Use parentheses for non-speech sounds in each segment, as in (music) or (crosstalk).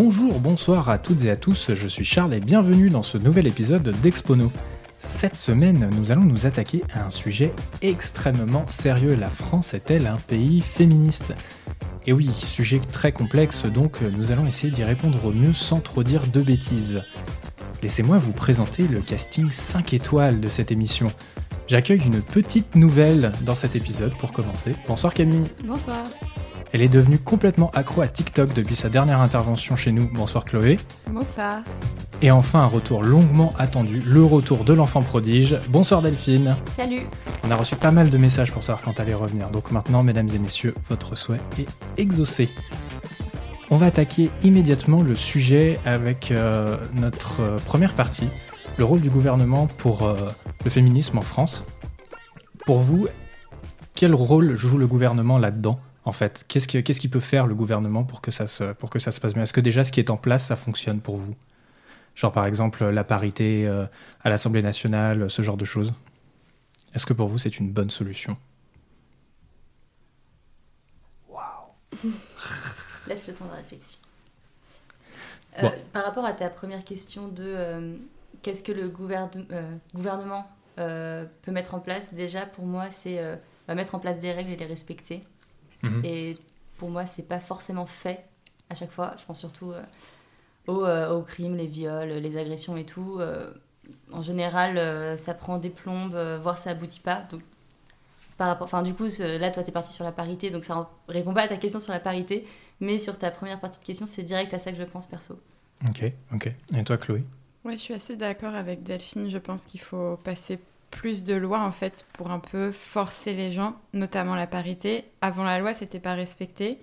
Bonjour, bonsoir à toutes et à tous, je suis Charles et bienvenue dans ce nouvel épisode d'Expono. Cette semaine, nous allons nous attaquer à un sujet extrêmement sérieux. La France est-elle un pays féministe? Et oui, sujet très complexe, donc nous allons essayer d'y répondre au mieux sans trop dire de bêtises. Laissez-moi vous présenter le casting 5 étoiles de cette émission. J'accueille une petite nouvelle dans cet épisode pour commencer. Bonsoir Camille. Bonsoir. Elle est devenue complètement accro à TikTok depuis sa dernière intervention chez nous. Bonsoir Chloé. Bonsoir. Et enfin un retour longuement attendu, le retour de l'enfant prodige. Bonsoir Delphine. Salut. On a reçu pas mal de messages pour savoir quand elle allait revenir. Donc maintenant, mesdames et messieurs, votre souhait est exaucé. On va attaquer immédiatement le sujet avec euh, notre euh, première partie, le rôle du gouvernement pour euh, le féminisme en France. Pour vous, quel rôle joue le gouvernement là-dedans? En fait Qu'est-ce qui, qu'est-ce qui peut faire le gouvernement pour que ça se, pour que ça se passe bien? Est-ce que déjà ce qui est en place, ça fonctionne pour vous? Genre par exemple la parité euh, à l'Assemblée nationale, ce genre de choses. Est-ce que pour vous c'est une bonne solution? Waouh (laughs) Laisse le temps de réflexion. Euh, Bon. Par rapport à ta première question de euh, qu'est-ce que le gouverne- euh, gouvernement euh, peut mettre en place, déjà pour moi c'est euh, bah, mettre en place des règles et les respecter. Mhm. Et pour moi c'est pas forcément fait à chaque fois. Je pense surtout euh, aux, euh, aux crimes, les viols, les agressions et tout. Euh, en général euh, ça prend des plombes, euh, voire ça aboutit pas. Donc, par rapport, enfin, du coup, ce- là, toi, tu es parti sur la parité, donc ça ne répond pas à ta question sur la parité, mais sur ta première partie de question, c'est direct à ça que je pense perso. Ok, ok. Et toi Chloé? Ouais, je suis assez d'accord avec Delphine. Je pense qu'il faut passer plus de lois en fait pour un peu forcer les gens, notamment la parité. Avant la loi, c'était pas respecté.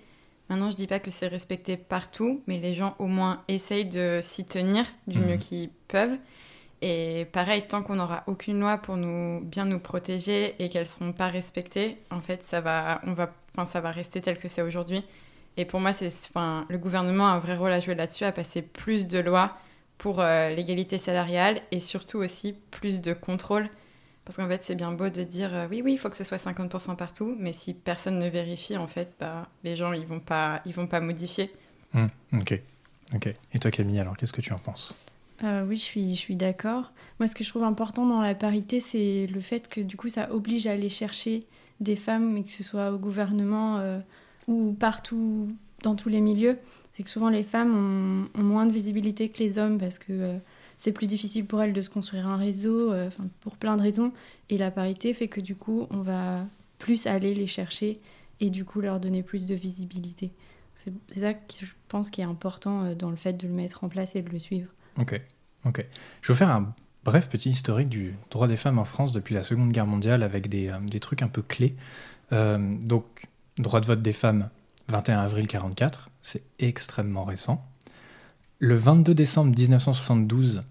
Maintenant, je dis pas que c'est respecté partout, mais les gens au moins essayent de s'y tenir du mieux qu'ils peuvent. Et pareil, tant qu'on n'aura aucune loi pour nous bien nous protéger et qu'elles ne seront pas respectées, en fait, ça va, on va, enfin, ça va rester tel que c'est aujourd'hui. Et pour moi, c'est, enfin, le gouvernement a un vrai rôle à jouer là-dessus, à passer plus de lois pour euh, l'égalité salariale et surtout aussi plus de contrôle. Parce qu'en fait, c'est bien beau de dire euh, oui, oui, il faut que ce soit 50% partout, mais si personne ne vérifie, en fait, bah, les gens, ils vont pas, ils vont pas modifier. Hmm, Ok, ok. Et toi Camille, alors qu'est-ce que tu en penses? Euh, oui, je suis, je suis d'accord. Moi, ce que je trouve important dans la parité, c'est le fait que du coup, ça oblige à aller chercher des femmes, mais que ce soit au gouvernement euh, ou partout, dans tous les milieux. C'est que souvent, les femmes ont, ont moins de visibilité que les hommes parce que euh, c'est plus difficile pour elles de se construire un réseau, euh, pour plein de raisons. Et la parité fait que du coup, on va plus aller les chercher et du coup, leur donner plus de visibilité. C'est c'est ça que je pense qui est important euh, dans le fait de le mettre en place et de le suivre. Ok, ok. Je vais vous faire un bref petit historique du droit des femmes en France depuis la Seconde Guerre mondiale avec des, euh, des trucs un peu clés. Euh, donc, droit de vote des femmes, 21 avril 44, c'est extrêmement récent. Le 22 décembre 1972,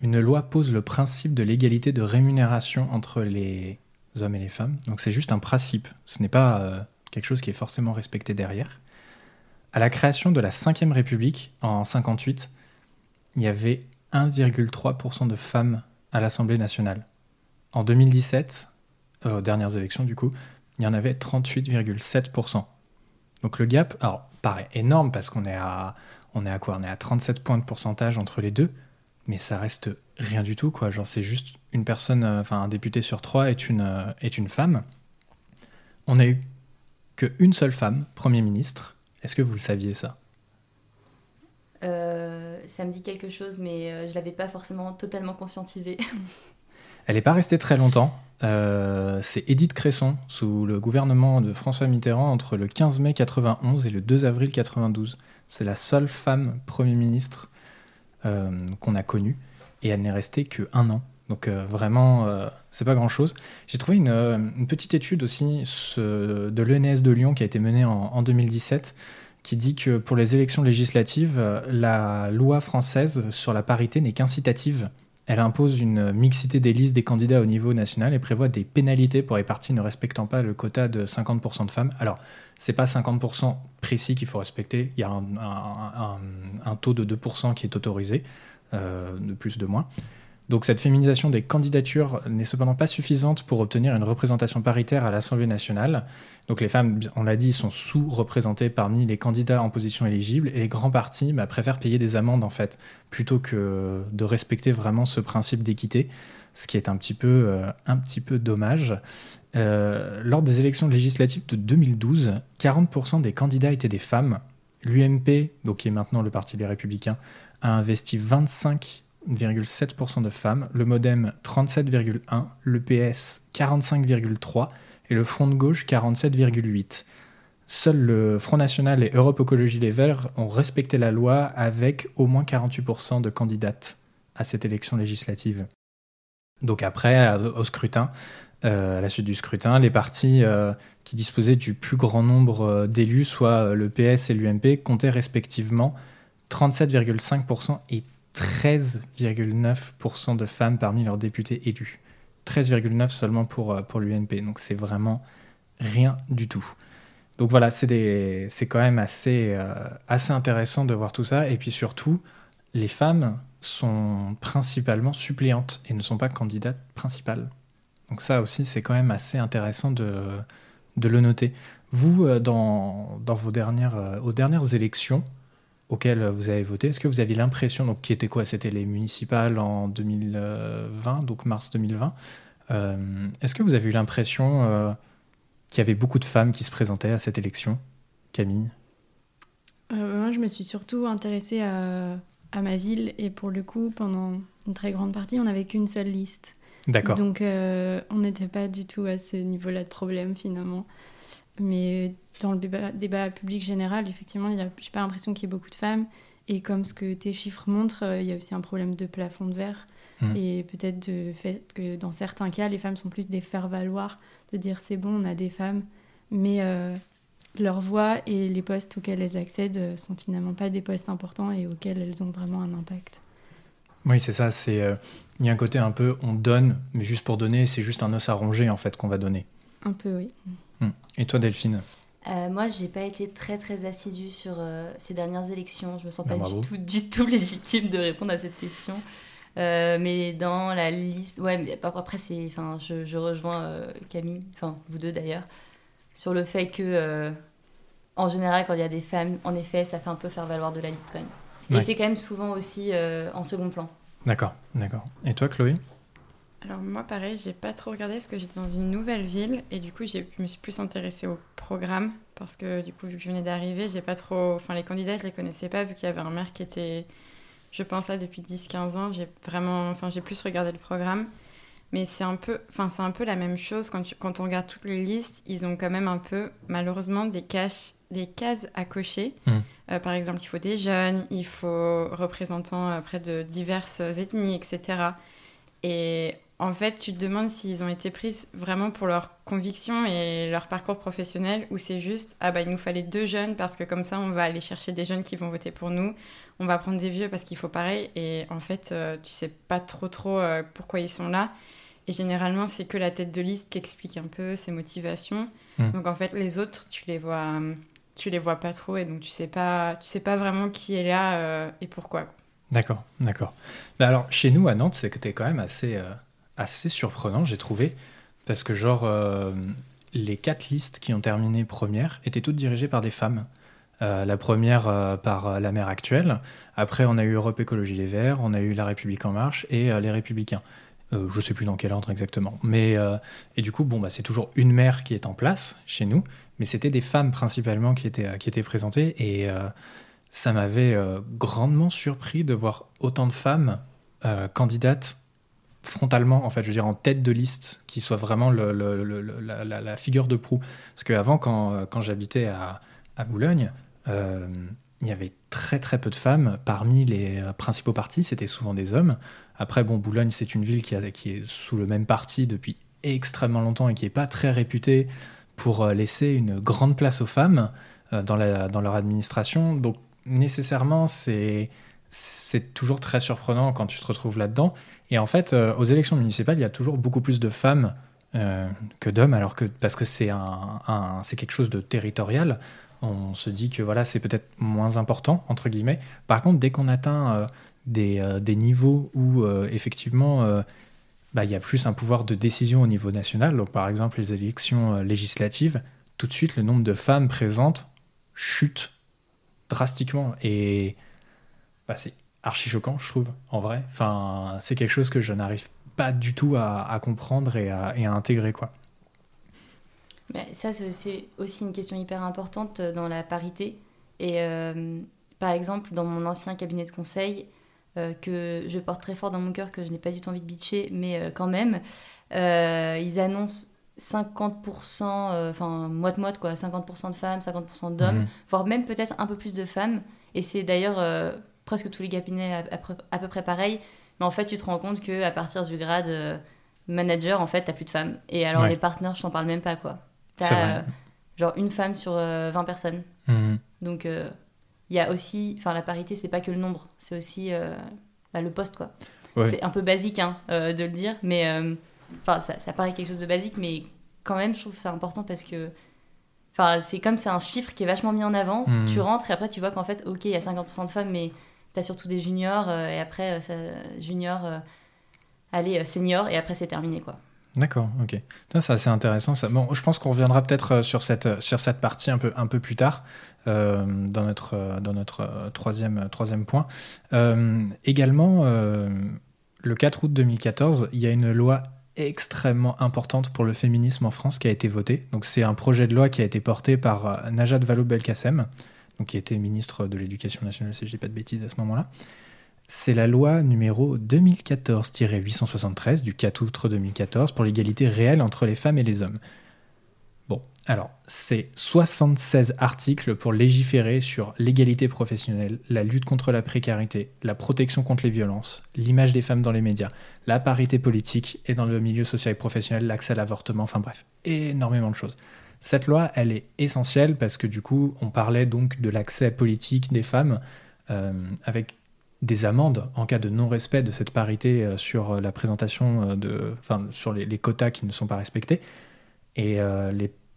une loi pose le principe de l'égalité de rémunération entre les hommes et les femmes. Donc c'est juste un principe, ce n'est pas euh, quelque chose qui est forcément respecté derrière. À la création de la 5ème République en 58, il y avait 1,3% de femmes à l'Assemblée nationale. En 2017, euh, aux dernières élections du coup, il y en avait 38,7%. Donc le gap, alors paraît énorme parce qu'on est à, on est à quoi? On est à 37 points de pourcentage entre les deux, mais ça reste rien du tout quoi. Genre c'est juste une personne, euh, enfin un député sur trois est une euh, est une femme. On a eu que une seule femme Premier ministre. Est-ce que vous le saviez ça? Euh, ça me dit quelque chose, mais je l'avais pas forcément totalement conscientisé. (laughs) Elle n'est pas restée très longtemps. Euh, c'est Édith Cresson, sous le gouvernement de François Mitterrand, entre le 15 mai 91 et le 2 avril 92. C'est la seule femme Premier ministre euh, qu'on a connue, et elle n'est restée que un an. Donc euh, vraiment, c'est pas grand-chose. J'ai trouvé une, petite étude aussi de l'ENS de Lyon qui a été menée en, en 2017, qui dit que pour les élections législatives, la loi française sur la parité n'est qu'incitative. Elle impose une mixité des listes des candidats au niveau national et prévoit des pénalités pour les partis ne respectant pas le quota de 50% de femmes. Alors, c'est pas 50% précis qu'il faut respecter, il y a un taux de 2% qui est autorisé, euh, de plus, de moins. Donc cette féminisation des candidatures n'est cependant pas suffisante pour obtenir une représentation paritaire à l'Assemblée nationale. Donc les femmes, on l'a dit, sont sous-représentées parmi les candidats en position éligible et les grands partis bah, préfèrent payer des amendes en fait, plutôt que de respecter vraiment ce principe d'équité, ce qui est un petit peu, euh, dommage. Euh, lors des élections législatives de 2012, 40% des candidats étaient des femmes. L'UMP, donc qui est maintenant le Parti des Républicains, a investi 25 7% de femmes, le Modem 37,1%, le PS 45,3% et le Front de gauche 47,8%. Seuls le Front National et Europe Écologie Les Verts ont respecté la loi avec au moins 48% de candidates à cette élection législative. Donc après, au scrutin, euh, à la suite du scrutin, les partis euh, qui disposaient du plus grand nombre euh, d'élus, soit le PS et l'UMP, comptaient respectivement 37,5% et 13,9% de femmes parmi leurs députés élus. 13,9 seulement pour, euh, pour l'UNP. Donc c'est vraiment rien du tout. Donc voilà, c'est quand même assez, euh, assez intéressant de voir tout ça. Et puis surtout, les femmes sont principalement suppléantes et ne sont pas candidates principales. Donc ça aussi, c'est quand même assez intéressant de, de le noter. Vous, euh, dans, dans vos dernières, aux dernières élections, auquel vous avez voté, est-ce que vous aviez l'impression, donc qui était quoi? C'était les municipales en 2020, donc mars 2020. Euh, est-ce que vous avez eu l'impression euh, qu'il y avait beaucoup de femmes qui se présentaient à cette élection Camille? Euh, Moi, je me suis surtout intéressée à, à, ma ville et pour le coup, pendant une très grande partie, on n'avait qu'une seule liste. D'accord. Donc, on n'était pas du tout à ce niveau-là de problème finalement. Mais dans le débat, public général, effectivement, je n'ai pas l'impression qu'il y ait beaucoup de femmes. Et comme ce que tes chiffres montrent, euh, il y a aussi un problème de plafond de verre. Mmh. Et peut-être de fait que dans certains cas, les femmes sont plus des faire-valoir, de dire c'est bon, on a des femmes, mais euh, leur voix et les postes auxquels elles accèdent euh, sont finalement pas des postes importants et auxquels elles ont vraiment un impact. Oui, c'est ça. C'est il y a un côté un peu on donne, mais juste pour donner, c'est juste un os à ronger en fait qu'on va donner. Un peu, oui. Mmh. Et toi, Delphine euh, moi, j'ai pas été très très assidue sur euh, ces dernières élections. Je me sens pas ah, du tout, du tout (laughs) légitime de répondre à cette question. Euh, mais dans la liste, ouais, mais après c'est, enfin, je, je rejoins euh, Camille, enfin vous deux d'ailleurs, sur le fait que, en général, quand il y a des femmes, en effet, ça fait un peu faire valoir de la liste quand même. Et c'est quand même souvent aussi en second plan. D'accord, d'accord. Et toi, Chloé? Alors moi pareil, j'ai pas trop regardé parce que j'étais dans une nouvelle ville et du coup je me suis plus intéressée au programme parce que du coup vu que je venais d'arriver, j'ai pas trop enfin les candidats, je les connaissais pas vu qu'il y avait un maire qui était je pense là depuis 10 15 ans, j'ai vraiment enfin j'ai plus regardé le programme mais c'est un peu enfin c'est un peu la même chose quand quand on regarde toutes les listes, ils ont quand même un peu malheureusement des caches des cases à cocher. Mmh. Euh, par exemple, il faut des jeunes, il faut représentants euh, près de diverses ethnies, etc. Et en fait, tu te demandes s'ils ont été pris vraiment pour leur conviction et leur parcours professionnel ou c'est juste ah bah il nous fallait deux jeunes parce que comme ça on va aller chercher des jeunes qui vont voter pour nous, on va prendre des vieux parce qu'il faut pareil et en fait euh, tu sais pas trop trop euh, pourquoi ils sont là et généralement c'est que la tête de liste qui explique un peu ses motivations. Mmh. Donc en fait les autres tu les vois tu les vois pas trop et donc tu sais pas tu sais pas vraiment qui est là euh, et pourquoi. D'accord, d'accord. Bah alors chez nous à Nantes c'est que tu es quand même assez assez surprenant, j'ai trouvé, parce que genre, euh, les quatre listes qui ont terminé première étaient toutes dirigées par des femmes. Euh, la première euh, par la maire actuelle, après on a eu Europe Écologie Les Verts, on a eu La République En Marche et les Républicains. je sais plus dans quel ordre exactement. Mais, et du coup, bon, bah, c'est toujours une maire qui est en place chez nous, mais c'était des femmes principalement qui étaient, qui étaient présentées et ça m'avait grandement surpris de voir autant de femmes candidates frontalement, en fait, je veux dire en tête de liste, qui soit vraiment la, figure de proue. Parce qu'avant, quand, j'habitais à, Boulogne, euh, il y avait très très peu de femmes parmi les principaux partis, c'était souvent des hommes. Après, bon, Boulogne, c'est une ville qui, est sous le même parti depuis extrêmement longtemps et qui n'est pas très réputée pour euh, laisser une grande place aux femmes euh, dans, dans leur administration. Donc, nécessairement, c'est toujours très surprenant quand tu te retrouves là-dedans. Et en fait, euh, aux élections municipales, il y a toujours beaucoup plus de femmes euh, que d'hommes, alors que parce que c'est un, c'est quelque chose de territorial. On se dit que voilà, c'est peut-être moins important entre guillemets. Par contre, dès qu'on atteint euh, des, des niveaux où effectivement bah, il y a plus un pouvoir de décision au niveau national. Donc par exemple les élections législatives, tout de suite le nombre de femmes présentes chute drastiquement et bah, c'est archi choquant je trouve en vrai. Enfin c'est quelque chose que je n'arrive pas du tout à, à comprendre et à, et à intégrer quoi. Mais ça, c'est aussi- une question hyper importante dans la parité. Et euh, par exemple, dans mon ancien cabinet de conseil, euh, que je porte très fort dans mon cœur, que je n'ai pas du tout envie de bitcher, mais euh, quand même, euh, ils annoncent 50%, euh, enfin, moite-moite, quoi, 50% de femmes, 50% d'hommes, Mhm. voire même peut-être un peu plus de femmes. Et c'est d'ailleurs euh, presque tous les cabinets à, à peu- à peu près pareil. Mais en fait, tu te rends compte qu'à partir du grade euh, manager, en fait, t'as plus de femmes. Et alors, Ouais. les partenaires, je t'en parle même pas, quoi. T'as euh, genre une femme sur euh, 20 personnes. Mhm. Donc, euh, il y a aussi. Enfin, la parité, c'est pas que le nombre, c'est aussi euh, bah, le poste, quoi. Ouais. C'est un peu basique hein, euh, de le dire, mais. euh, Enfin, ça, ça paraît quelque chose de basique, mais quand même, je trouve ça important parce que. Enfin, c'est comme c'est un chiffre qui est vachement mis en avant. Mhm. Tu rentres et après, tu vois qu'en fait, ok, il y a 50% de femmes, mais t'as surtout des juniors, euh, et après, euh, ça, junior, euh, allez, senior, et après, c'est terminé, quoi. D'accord, ok. C'est assez intéressant. Bon, je pense qu'on reviendra peut-être sur cette, sur cette partie un peu, un peu plus tard, dans notre, dans notre troisième, troisième point. Également, le 4 août 2014, il y a une loi extrêmement importante pour le féminisme en France qui a été votée. Donc c'est un projet de loi qui a été porté par Najat Vallaud-Belkacem, qui était ministre de l'Éducation nationale, si je dis pas de bêtises à ce moment-là. C'est la loi numéro 2014-873 du 4 août 2014 pour l'égalité réelle entre les femmes et les hommes. Bon, alors, c'est 76 articles pour légiférer sur l'égalité professionnelle, la lutte contre la précarité, la protection contre les violences, l'image des femmes dans les médias, la parité politique et dans le milieu social et professionnel, l'accès à l'avortement, enfin bref, énormément de choses. Cette loi, elle est essentielle parce que du coup, on parlait donc de l'accès politique des femmes euh, avec des amendes en cas de non-respect de cette parité euh, sur euh, la présentation de, enfin, sur les, quotas qui ne sont pas respectés. Et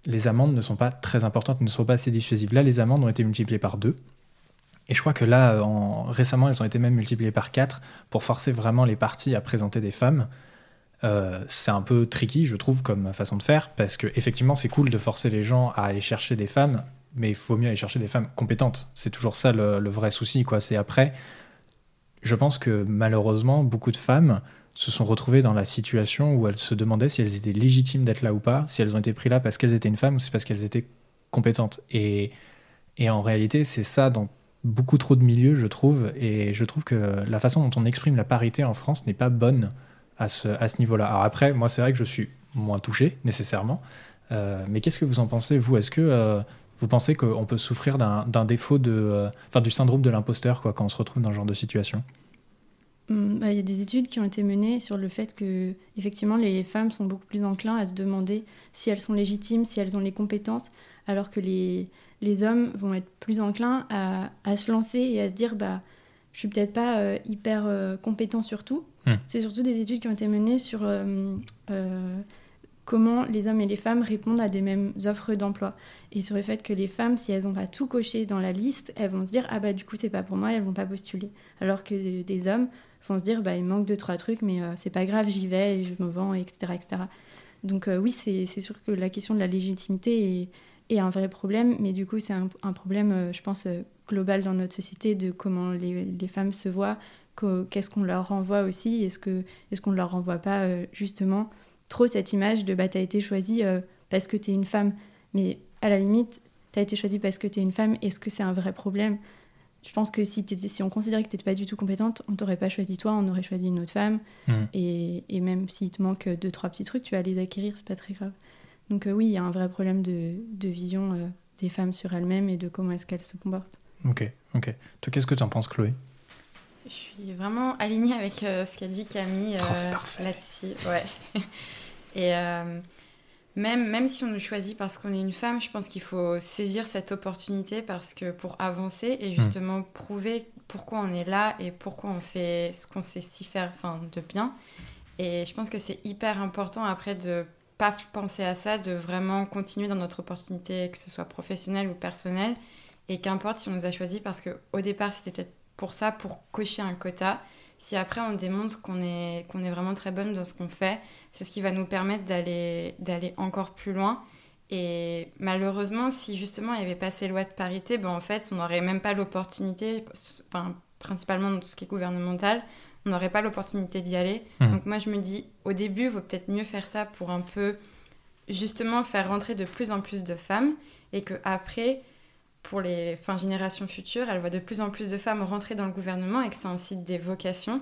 les, amendes ne sont pas très importantes, ne sont pas assez dissuasives. Là, les amendes ont été multipliées par deux. Et je crois que là, en, récemment, elles ont été même multipliées par quatre pour forcer vraiment les partis à présenter des femmes. Euh, c'est un peu tricky, je trouve, comme façon de faire, parce que effectivement, c'est cool de forcer les gens à aller chercher des femmes, mais il faut mieux aller chercher des femmes compétentes. C'est toujours ça le, vrai souci, quoi. C'est après, je pense que malheureusement, beaucoup de femmes se sont retrouvées dans la situation où elles se demandaient si elles étaient légitimes d'être là ou pas, si elles ont été prises là parce qu'elles étaient une femme ou c'est parce qu'elles étaient compétentes. Et en réalité, c'est ça dans beaucoup trop de milieux, je trouve. Et je trouve que la façon dont on exprime la parité en France n'est pas bonne à ce, niveau-là. Alors après, moi, c'est vrai que je suis moins touché, nécessairement. Euh, mais qu'est-ce que vous en pensez, vous? Est-ce que euh, vous pensez qu'on peut souffrir d'un défaut de... euh, Enfin, du syndrome de l'imposteur, quoi, quand on se retrouve dans ce genre de situation? Hum, bah, Il y a des études qui ont été menées sur le fait que, effectivement, les femmes sont beaucoup plus enclins à se demander si elles sont légitimes, si elles ont les compétences, alors que les, les hommes vont être plus enclins à, se lancer et à se dire bah, je suis peut-être pas hyper compétent sur tout. Hmm. C'est surtout des études qui ont été menées sur euh, euh, comment les hommes et les femmes répondent à des mêmes offres d'emploi. Et sur le fait que les femmes, si elles n'ont pas tout coché dans la liste, elles vont se dire ah bah du coup c'est pas pour moi, elles vont pas postuler. Alors que des hommes vont se dire bah il manque deux trois trucs mais euh, c'est pas grave j'y vais et je me vends etc etc donc oui c'est sûr que la question de la légitimité est, un vrai problème mais du coup c'est un, problème je pense global dans notre société de comment les, femmes se voient qu'est-ce qu'on leur renvoie aussi est-ce qu'on ne leur renvoie pas euh, justement trop cette image de bah t'as été choisie euh, parce que t'es une femme mais à la limite t'as été choisie parce que t'es une femme est-ce que c'est un vrai problème? Je pense que si, on considérait que tu n'étais pas du tout compétente, on t'aurait pas choisi toi, on aurait choisi une autre femme. Mhm. Et, et même s'il te manque deux, trois petits trucs, tu vas les acquérir, c'est pas très grave. Donc euh, oui, il y a un vrai problème de, de vision euh, des femmes sur elles-mêmes et de comment est-ce qu'elles se comportent. Ok, ok. Toi, qu'est-ce que tu en penses, Chloé? Je suis vraiment alignée avec euh, ce qu'a dit Camille Oh, euh, là-dessus. Ouais. (laughs) Et euh, même, même si on nous choisit parce qu'on est une femme, je pense qu'il faut saisir cette opportunité parce que pour avancer et justement prouver pourquoi on est là et pourquoi on fait ce qu'on sait si faire enfin, de bien. Et je pense que c'est hyper important après de pas penser à ça, de vraiment continuer dans notre opportunité, que ce soit professionnelle ou personnelle. Et qu'importe si on nous a choisi parce qu'au départ, c'était peut-être pour ça, pour cocher un quota. Si après on démontre qu'on est, qu'on est vraiment très bonne dans ce qu'on fait, c'est ce qui va nous permettre d'aller, d'aller encore plus loin. Et malheureusement, si justement il n'y avait pas ces lois de parité, ben en fait, on n'aurait même pas l'opportunité, enfin, principalement dans tout ce qui est gouvernemental, on n'aurait pas l'opportunité d'y aller. Mhm. Donc moi, je me dis, au début, il vaut peut-être mieux faire ça pour un peu, justement, faire rentrer de plus en plus de femmes et que après, pour les enfin, générations futures, elles voient de plus en plus de femmes rentrer dans le gouvernement et que ça incite des vocations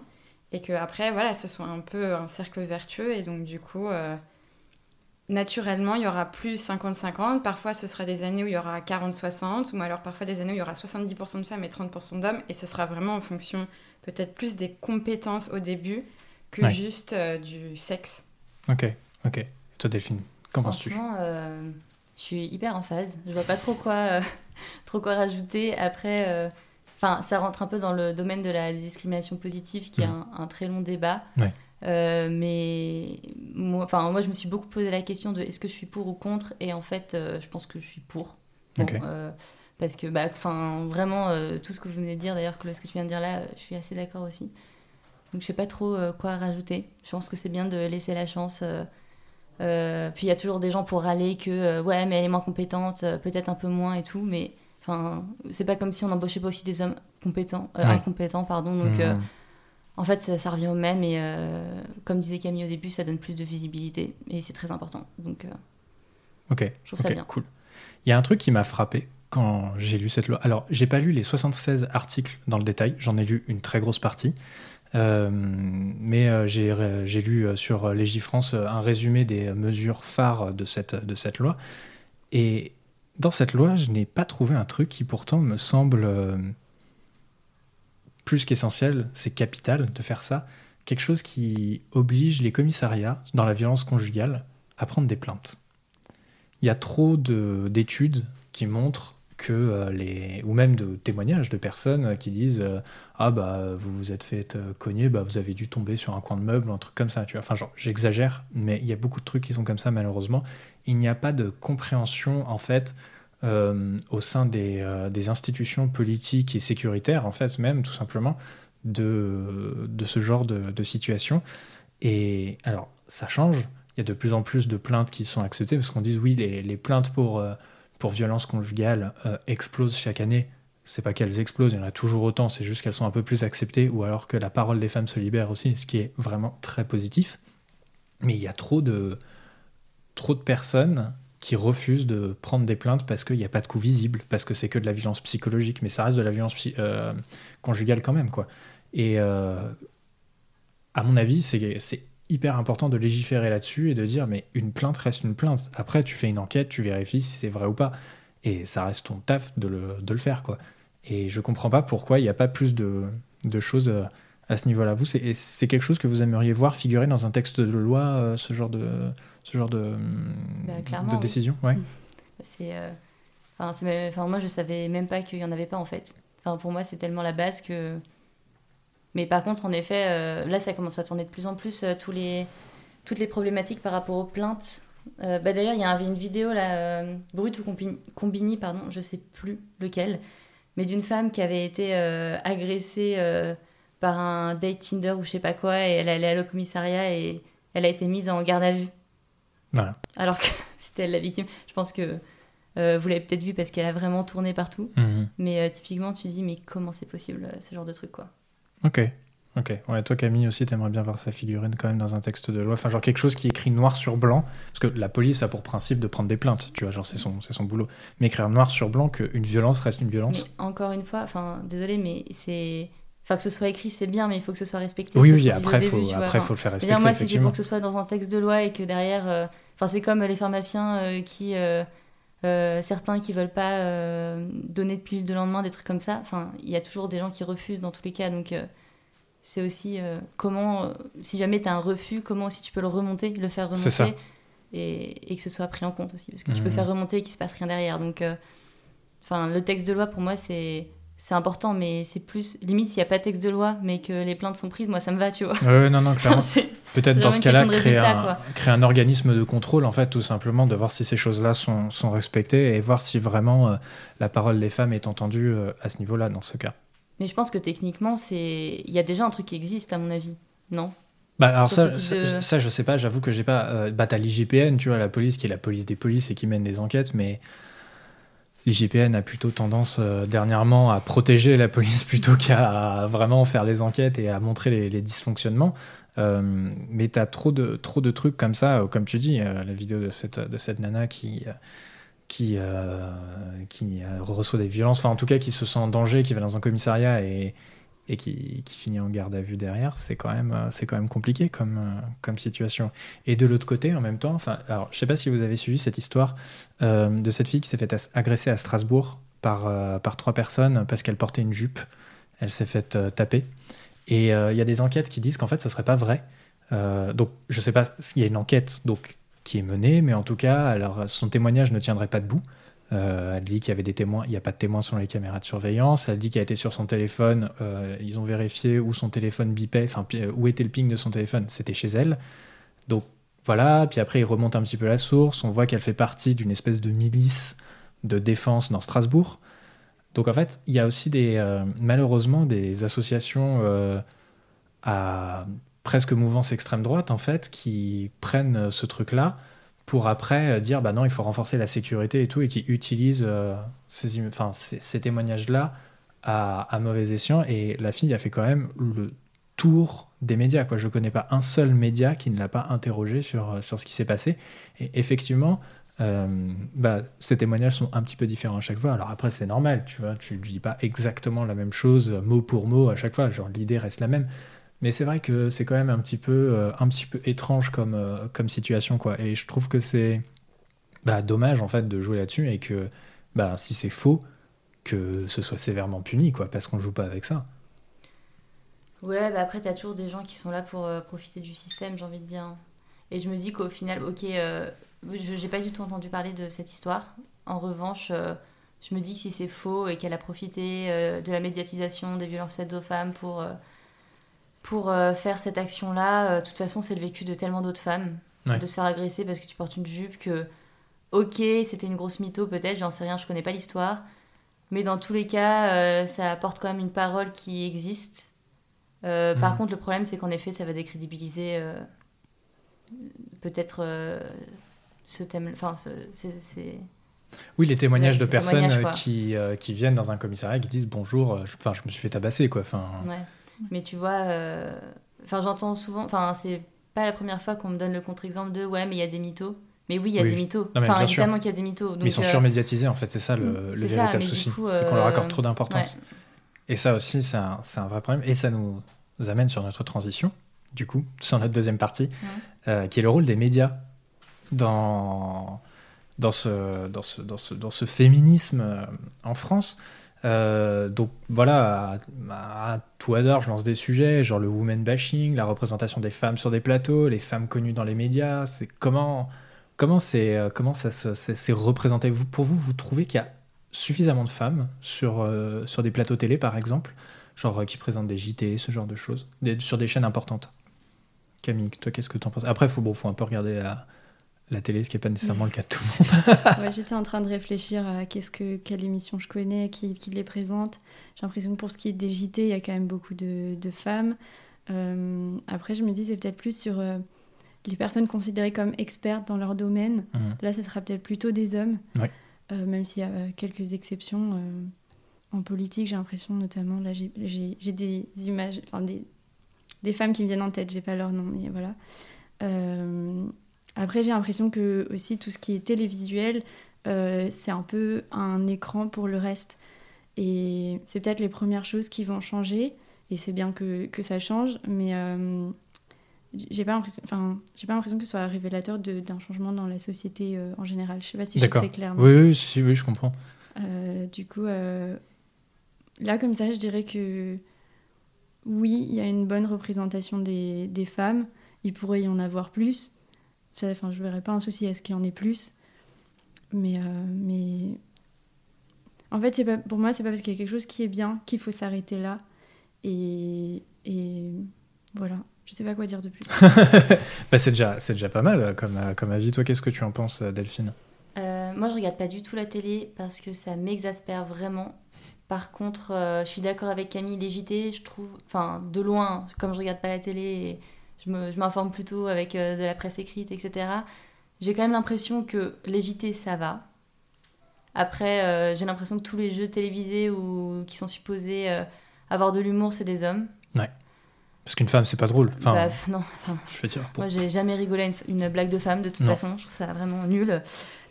et que après, voilà, ce soit un peu un cercle vertueux et donc du coup... euh, naturellement, il y aura plus 50-50. Parfois, ce sera des années où il y aura 40-60, ou alors parfois des années où il y aura 70% de femmes et 30% d'hommes. Et ce sera vraiment en fonction peut-être plus des compétences au début que Ouais. juste euh, du sexe. Ok, ok. Toi, Delphine, qu'en penses-tu? Franchement, euh, je suis hyper en phase. Je vois pas trop quoi, euh, (laughs) trop quoi rajouter. Après, euh, enfin, ça rentre un peu dans le domaine de la discrimination positive, qui est un, un très long débat. Mhm. Ouais. Euh, mais moi, enfin, moi, je me suis beaucoup posé la question de est-ce que je suis pour ou contre, et en fait, euh, je pense que je suis pour. Bon, euh, parce que, bah, vraiment, tout ce que vous venez de dire, d'ailleurs, que ce que tu viens de dire là, je suis assez d'accord aussi. Donc, je sais pas trop quoi rajouter. Je pense que c'est bien de laisser la chance. Euh, puis il y a toujours des gens pour râler que euh, ouais mais elle est moins compétente, euh, peut-être un peu moins et tout, mais enfin c'est pas comme si on embauchait pas aussi des hommes compétents, Ouais. incompétents pardon. Donc en fait ça, ça revient au même et euh, comme disait Camille au début, ça donne plus de visibilité et c'est très important. Donc euh, Ok, je trouve ça bien. cool. Il y a un truc qui m'a frappé quand j'ai lu cette loi. Alors, j'ai pas lu les 76 articles dans le détail, j'en ai lu une très grosse partie. Euh, mais euh, j'ai lu euh, sur Légifrance un résumé des mesures phares de cette, de cette loi. Et dans cette loi, je n'ai pas trouvé un truc qui pourtant me semble plus qu'essentiel, c'est capital de faire ça. Quelque chose qui oblige les commissariats dans la violence conjugale à prendre des plaintes. Il y a trop de- d'études qui montrent que euh, les ou même de témoignages de personnes euh, qui disent euh, ah bah vous vous êtes fait cogner bah vous avez dû tomber sur un coin de meuble un truc comme ça tu vois. Enfin j'exagère mais il y a beaucoup de trucs qui sont comme ça malheureusement. Il n'y a pas de compréhension en fait au sein des, des institutions politiques et sécuritaires en fait même tout simplement de, de ce genre de, situation. Et alors ça change. Il y a de plus en plus de plaintes qui sont acceptées parce qu'on dit oui les, plaintes pour pour violence conjugale euh, explosent chaque année. C'est pas qu'elles explosent, il y en a toujours autant, c'est juste qu'elles sont un peu plus acceptées ou alors que la parole des femmes se libère aussi, ce qui est vraiment très positif. Mais il y a trop de, trop de personnes qui refusent de prendre des plaintes parce qu'il n'y a pas de coup visible, parce que c'est que de la violence psychologique, mais ça reste de la violence euh, conjugale quand même. quoi. Et euh, à mon avis, c'est hyper important de légiférer là-dessus et de dire mais une plainte reste une plainte. Après, tu fais une enquête, tu vérifies si c'est vrai ou pas. Et ça reste ton taf de le, de le faire. quoi. Et je comprends pas pourquoi il n'y a pas plus de, de choses euh, à ce niveau-là. Vous, c'est quelque chose que vous aimeriez voir figurer dans un texte de loi, euh, ce genre de, ce genre de, Bah, oui. décision? Ouais. C'est, euh, enfin, moi, je savais même pas qu'il y en avait pas en fait. Enfin, pour moi, c'est tellement la base que. Mais par contre, en effet, euh, là, ça commence à tourner de plus en plus euh, tous les, toutes les problématiques par rapport aux plaintes. Euh, bah, D'ailleurs, il y avait une vidéo là, euh, Brut ou Combi- Combini, pardon, je sais plus lequel, mais d'une femme qui avait été agressée par un date Tinder ou je sais pas quoi, et elle allait aller au commissariat et elle a été mise en garde à vue. Voilà. Alors que (laughs) c'était elle la victime. Je pense que euh, vous l'avez peut-être vu parce qu'elle a vraiment tourné partout. Mhm. Mais euh, typiquement, tu te dis, mais comment c'est possible, euh, ce genre de truc, quoi? Ok. Ok. Ouais, toi, Camille, aussi, t'aimerais bien voir ça figurer quand même dans un texte de loi. Enfin, genre quelque chose qui est écrit noir sur blanc. Parce que la police a pour principe de prendre des plaintes, tu vois, genre c'est son, c'est son boulot. Mais écrire noir sur blanc qu'une violence reste une violence. Mais encore une fois, enfin, désolé, mais c'est. Enfin, que ce soit écrit, c'est bien, mais il faut que ce soit respecté. Oui, oui, après, au faut, début, après, Enfin, faut le faire respecter, dire, moi, si c'est pour que ce soit dans un texte de loi et que derrière. euh, Enfin, c'est comme les pharmaciens euh, qui. euh, euh, certains qui veulent pas euh, donner de pilule de lendemain, des trucs comme ça. Enfin, il y a toujours des gens qui refusent dans tous les cas. Donc, euh, c'est aussi comment, si jamais tu as un refus, comment aussi tu peux le remonter, le faire remonter. Ça. Et, et que ce soit pris en compte aussi. Parce que tu peux Mhm. faire remonter et qu'il se passe rien derrière. Donc, enfin, le texte de loi, pour moi, c'est. C'est important, mais c'est plus. Limite, s'il n'y a pas de texte de loi, mais que les plaintes sont prises, moi, ça me va, tu vois. Ouais, non, non, (laughs) clairement. Peut-être dans ce cas-là, créer, un, quoi. créer un organisme de contrôle, en fait, tout simplement, de voir si ces choses-là sont, sont respectées et voir si vraiment euh, la parole des femmes est entendue euh, à ce niveau-là, dans ce cas. Mais je pense que techniquement, c'est il y a déjà un truc qui existe, à mon avis, non? Bah, alors ça, de- ça, je sais pas, j'avoue que j'ai pas. Euh, bah, t'as l'IGPN, tu vois, la police qui est la police des polices et qui mène des enquêtes, mais l'IGPN a plutôt tendance euh, dernièrement à protéger la police (laughs) plutôt qu'à vraiment faire les enquêtes et à montrer les, dysfonctionnements. Euh, mais t'as trop de, trop de trucs comme ça, euh, comme tu dis, la vidéo de cette, de cette nana qui. qui, qui reçoit des violences, enfin en tout cas qui se sent en danger, qui va dans un commissariat et, et qui, finit en garde à vue derrière, c'est quand même, euh, c'est quand même compliqué comme, euh, comme situation. Et de l'autre côté, en même temps, enfin, alors je sais pas si vous avez suivi cette histoire euh, de cette fille qui s'est fait as- agresser à Strasbourg par, par trois personnes parce qu'elle portait une jupe. Elle s'est faite taper. Et il y a des enquêtes qui disent qu'en fait, ça serait pas vrai. Donc, je sais pas, il y a une enquête donc qui est menée, mais en tout cas, alors son témoignage ne tiendrait pas debout. Euh, elle dit qu'il y avait des témoins, il n'y a pas de témoins sur les caméras de surveillance. Elle dit qu'elle était sur son téléphone. euh, ils ont vérifié où son téléphone bipait, enfin pi- où était le ping de son téléphone. C'était chez elle. Donc voilà. Puis après, il remonte un petit peu la source. On voit qu'elle fait partie d'une espèce de milice de défense dans Strasbourg. Donc en fait, il y a aussi des euh, malheureusement des associations euh, à presque mouvance extrême droite en fait qui prennent euh, ce truc-là pour après euh, dire bah non il faut renforcer la sécurité et tout et qui utilisent euh, ces, enfin, ces, témoignages-là à, mauvais escient et la fille a fait quand même le tour des médias quoi je connais pas un seul média qui ne l'a pas interrogé sur, euh, sur ce qui s'est passé et effectivement euh, bah, ces témoignages sont un petit peu différents à chaque fois. Alors après, c'est normal, tu vois, tu ne dis pas exactement la même chose mot pour mot à chaque fois, genre l'idée reste la même. Mais c'est vrai que c'est quand même un petit peu, euh, un petit peu étrange comme, euh, comme situation, quoi. Et je trouve que c'est bah, dommage, en fait, de jouer là-dessus et que bah, si c'est faux, que ce soit sévèrement puni, quoi, parce qu'on joue pas avec ça. Ouais, bah après, t'as toujours des gens qui sont là pour euh, profiter du système, j'ai envie de dire. Et je me dis qu'au final, ok, je j'ai pas du tout entendu parler de cette histoire. En revanche, je me dis que si c'est faux et qu'elle a profité de la médiatisation des violences faites aux femmes pour, pour euh, faire cette action-là, euh, de toute façon, c'est le vécu de tellement d'autres femmes. Ouais. De se faire agresser parce que tu portes une jupe, que, ok, c'était une grosse mytho peut-être, j'en sais rien, je connais pas l'histoire. Mais dans tous les cas, euh, ça apporte quand même une parole qui existe. Par Mhm. contre, le problème, c'est qu'en effet, ça va décrédibiliser peut-être ce thème. Enfin, ce- c'est. Oui, les témoignages de personnes qui, euh, qui viennent dans un commissariat qui disent bonjour, je, me suis fait tabasser, quoi. Enfin, Ouais. Mais tu vois, euh, enfin, j'entends souvent. Enfin, c'est pas la première fois qu'on me donne le contre-exemple de ouais, mais il y a des mythos. Mais oui, il y a Oui. des mythos. Non, Enfin, évidemment qu'il y a des mythos. mais ils sont euh, surmédiatisés, en fait, c'est ça le, ça, véritable souci. c'est qu'on leur euh, accorde trop d'importance. ouais. Et ça aussi, c'est un, vrai problème. Et ça nous amène sur notre transition, du coup, sur notre deuxième partie, euh, qui est le rôle des médias dans, dans, ce, dans, ce, dans, ce, dans ce féminisme euh, en France. Euh, donc voilà, à, tout hasard, je lance des sujets, genre le woman bashing, la représentation des femmes sur des plateaux, les femmes connues dans les médias. C'est comment, comment, c'est, euh, comment ça se- c'est c'est représenté? Vous, Pour vous, vous trouvez qu'il y a suffisamment de femmes sur, euh, sur des plateaux télé, par exemple, genre qui présentent des JT, ce genre de choses, sur des chaînes importantes? Camille, toi, qu'est-ce que tu en penses? Après, faut, bon, faut un peu regarder la, la télé, ce qui n'est pas nécessairement le cas de tout le monde. (laughs) Ouais, J'étais en train de réfléchir à qu'est-ce que, quelle émission je connais, qui, qui les présente. J'ai l'impression que pour ce qui est des JT, il y a quand même beaucoup de, de femmes. Euh, après, je me dis, c'est peut-être plus sur euh, les personnes considérées comme expertes dans leur domaine. Mhm. Là, ce sera peut-être plutôt des hommes, Ouais. Euh, même s'il y a quelques exceptions. en politique, j'ai l'impression notamment, là, j'ai des images, enfin des, des femmes qui me viennent en tête, j'ai pas leur nom, mais voilà. Après, j'ai l'impression que aussi tout ce qui est télévisuel, euh, c'est un peu un écran pour le reste. Et c'est peut-être les premières choses qui vont changer, et c'est bien que, que ça change, mais euh, j'ai pas l'impression enfin, que ce soit révélateur d'un changement dans la société euh, en général. Je sais pas si je suis très claire. Oui, oui, si, oui, je comprends. euh, du coup, là, comme ça, je dirais que oui, il y a une bonne représentation des, des femmes. Il pourrait y en avoir plus. Enfin, je verrais pas un souci à ce qu'il y en ait plus. Mais, euh, mais... en fait, c'est pas, pour moi, c'est pas parce qu'il y a quelque chose qui est bien qu'il faut s'arrêter là. Et, et voilà, je sais pas quoi dire de plus. (laughs) Bah, c'est déjà, c'est déjà pas mal comme, euh, comme avis. Toi, qu'est-ce que tu en penses, euh, Delphine? Euh, moi, je regarde pas du tout la télé parce que ça m'exaspère vraiment. Par contre, euh, je suis d'accord avec Camille, les JT, je trouve, enfin, de loin, comme je regarde pas la télé, et je me- je m'informe plutôt avec euh, de la presse écrite, etc. J'ai quand même l'impression que les JT, ça va. Après, euh, j'ai l'impression que tous les jeux télévisés ou qui sont supposés euh, avoir de l'humour, c'est des hommes. Parce qu'une femme, c'est pas drôle. Enfin, Bah, non, enfin, je veux dire. bon. moi, j'ai jamais rigolé à une, une blague de femme, de toute Non. façon. Je trouve ça vraiment nul.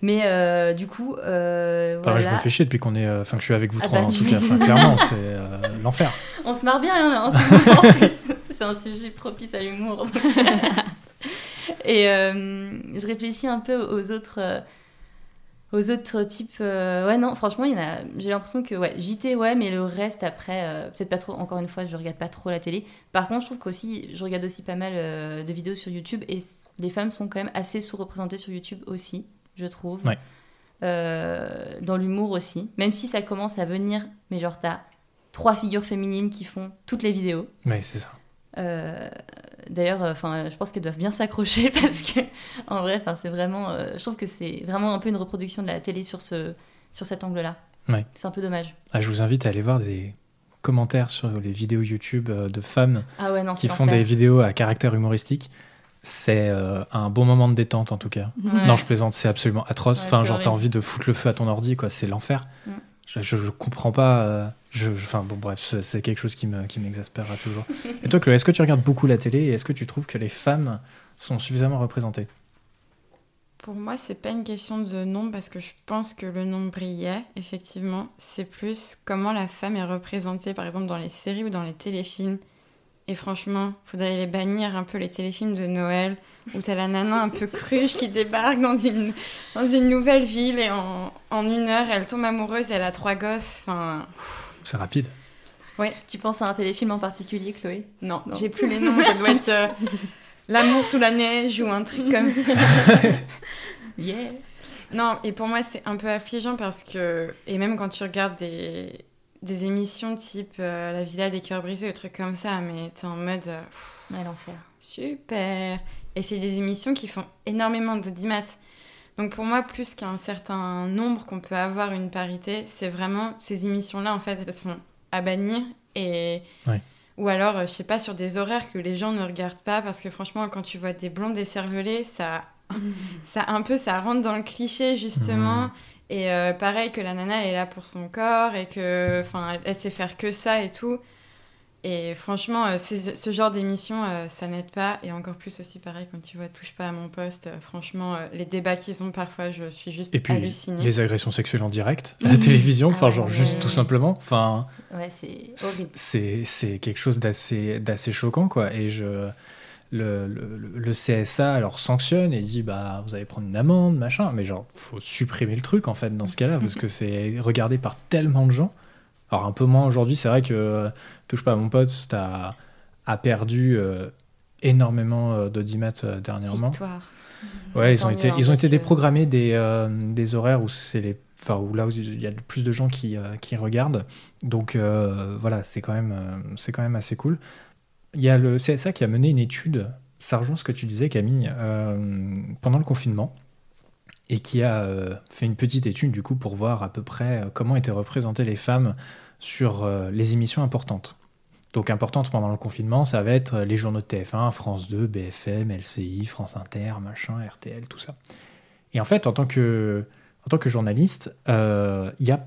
Mais euh, du coup, euh, Enfin, moi, je me fais chier depuis qu'on est. Enfin, que je suis avec vous Ah trois, bah, en tout cas. clairement, c'est euh, (laughs) l'enfer. On se marre bien hein, en ce moment. en plus. C'est un sujet propice à l'humour. (laughs) Et euh, je réfléchis un peu aux autres, euh, aux autres types. euh, ouais, non, franchement, il y en a. J'ai l'impression que ouais, JT, ouais, mais le reste après, euh, peut-être pas trop. Encore une fois, je regarde pas trop la télé. Par contre, je trouve qu'aussi, je regarde aussi pas mal euh, de vidéos sur YouTube et les femmes sont quand même assez sous-représentées sur YouTube aussi, je trouve. Ouais. Dans l'humour aussi, même si ça commence à venir, mais genre t'as trois figures féminines qui font toutes les vidéos. Mais c'est ça. Euh, D'ailleurs, enfin, je pense qu'elles doivent bien s'accrocher (laughs) parce que, en vrai, enfin, c'est vraiment, euh, je trouve que c'est vraiment un peu une reproduction de la télé sur ce, sur cet angle-là. Ouais. C'est un peu dommage. Ah, je vous invite à aller voir des commentaires sur les vidéos YouTube euh, de femmes Ah ouais, non, qui font des vidéos à caractère humoristique. C'est euh, un bon moment de détente en tout cas. Ouais. Non, je plaisante, c'est absolument atroce. Enfin, genre, t'as envie de foutre le feu à ton ordi, quoi. C'est l'enfer. Je, je, je comprends pas. euh, je, enfin, bon, bref, c'est- quelque chose qui me- qui m'exaspérera toujours. (laughs) Et toi, Chloé, est-ce que tu regardes beaucoup la télé et est-ce que tu trouves que les femmes sont suffisamment représentées? Pour moi, c'est pas une question de nombre parce que je pense que le nombre brillait, effectivement. C'est plus comment la femme est représentée, par exemple, dans les séries ou dans les téléfilms. Et franchement, faudrait les bannir un peu les téléfilms de Noël où t'as la nana un peu cruche qui débarque dans une, dans une nouvelle ville et en, en une heure, elle tombe amoureuse et elle a trois gosses. Enfin, C'est rapide. Tu penses à un téléfilm en particulier, Chloé? Non, Non. j'ai plus les noms. (laughs) Ça doit être euh, L'amour sous la neige ou un truc comme ça. (laughs) Yeah Non, et pour moi, c'est un peu affligeant parce que, et même quand tu regardes des, des émissions type euh, La Villa des cœurs brisés ou trucs comme ça, mais t'es en mode euh, pff, l'enfer. super. Et c'est des émissions qui font énormément d'audimat. Donc pour moi, plus qu'un certain nombre qu'on peut avoir une parité, c'est vraiment ces émissions-là, en fait, elles sont à bannir et. Ouais. Ou alors, euh, je sais pas, sur des horaires que les gens ne regardent pas, parce que franchement, quand tu vois des blondes décervelées, ça, (laughs) ça un peu, ça rentre dans le cliché, justement. Mhm. Et euh, pareil que la nana, elle est là pour son corps et que, enfin, elle, elle sait faire que ça et tout. Et franchement, euh, ce genre d'émission, euh, ça n'aide pas. Et encore plus aussi, pareil, quand tu vois Touche pas à mon poste, euh, franchement, euh, les débats qu'ils ont parfois, je suis juste Et puis, hallucinée. les agressions sexuelles en direct à la télévision, enfin, Ah genre ouais, juste ouais, tout ouais. simplement. Enfin, Ouais, c'est quelque chose d'assez d'assez choquant, quoi. Et je. Le, le, le CSA alors sanctionne et dit bah vous allez prendre une amende machin mais genre faut supprimer le truc en fait dans ce cas-là parce que c'est regardé par tellement de gens alors un peu moins aujourd'hui c'est vrai que euh, touche pas à mon pote a, a perdu euh, énormément euh, d'audimat euh, dernièrement Victoire. Ouais, ils ont été, ils ont été que- déprogrammés des, euh, des horaires où c'est les, enfin où là où il y a plus de gens qui, qui regardent. Donc voilà, c'est quand même, c'est quand même assez cool. Il y a le CSA qui a mené une étude. Ça rejoint ce que tu disais, Camille, euh, pendant le confinement, et qui a euh, fait une petite étude du coup pour voir à peu près euh, comment étaient représentées les femmes sur les émissions importantes. Donc importantes pendant le confinement, ça va être les journaux de TF1, France 2, BFM, LCI, France Inter, machin, RTL, tout ça. Et en fait, en tant que, en tant que journaliste, il y a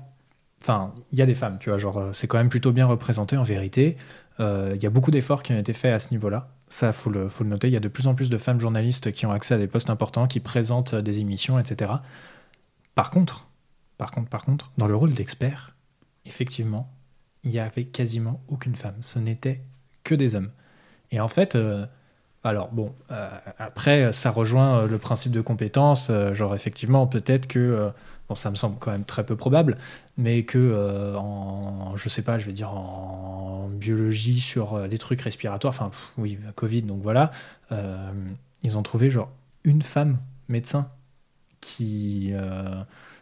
enfin, il y a des femmes, tu vois, genre, c'est quand même plutôt bien représenté en vérité. Euh, Il y a beaucoup d'efforts qui ont été faits à ce niveau-là. Ça, faut le, faut le noter. Il y a de plus en plus de femmes journalistes qui ont accès à des postes importants, qui présentent des émissions, etc. Par contre, par contre, par contre, dans le rôle d'expert, effectivement, il y avait quasiment aucune femme. Ce n'était que des hommes. Et en fait, euh, alors bon, euh, après, ça rejoint euh, le principe de compétence. euh, genre, effectivement, peut-être que, bon, ça me semble quand même très peu probable, mais que en, je sais pas, je vais dire en biologie sur les trucs respiratoires, enfin, oui, Covid, donc voilà, ils ont trouvé genre une femme médecin qui.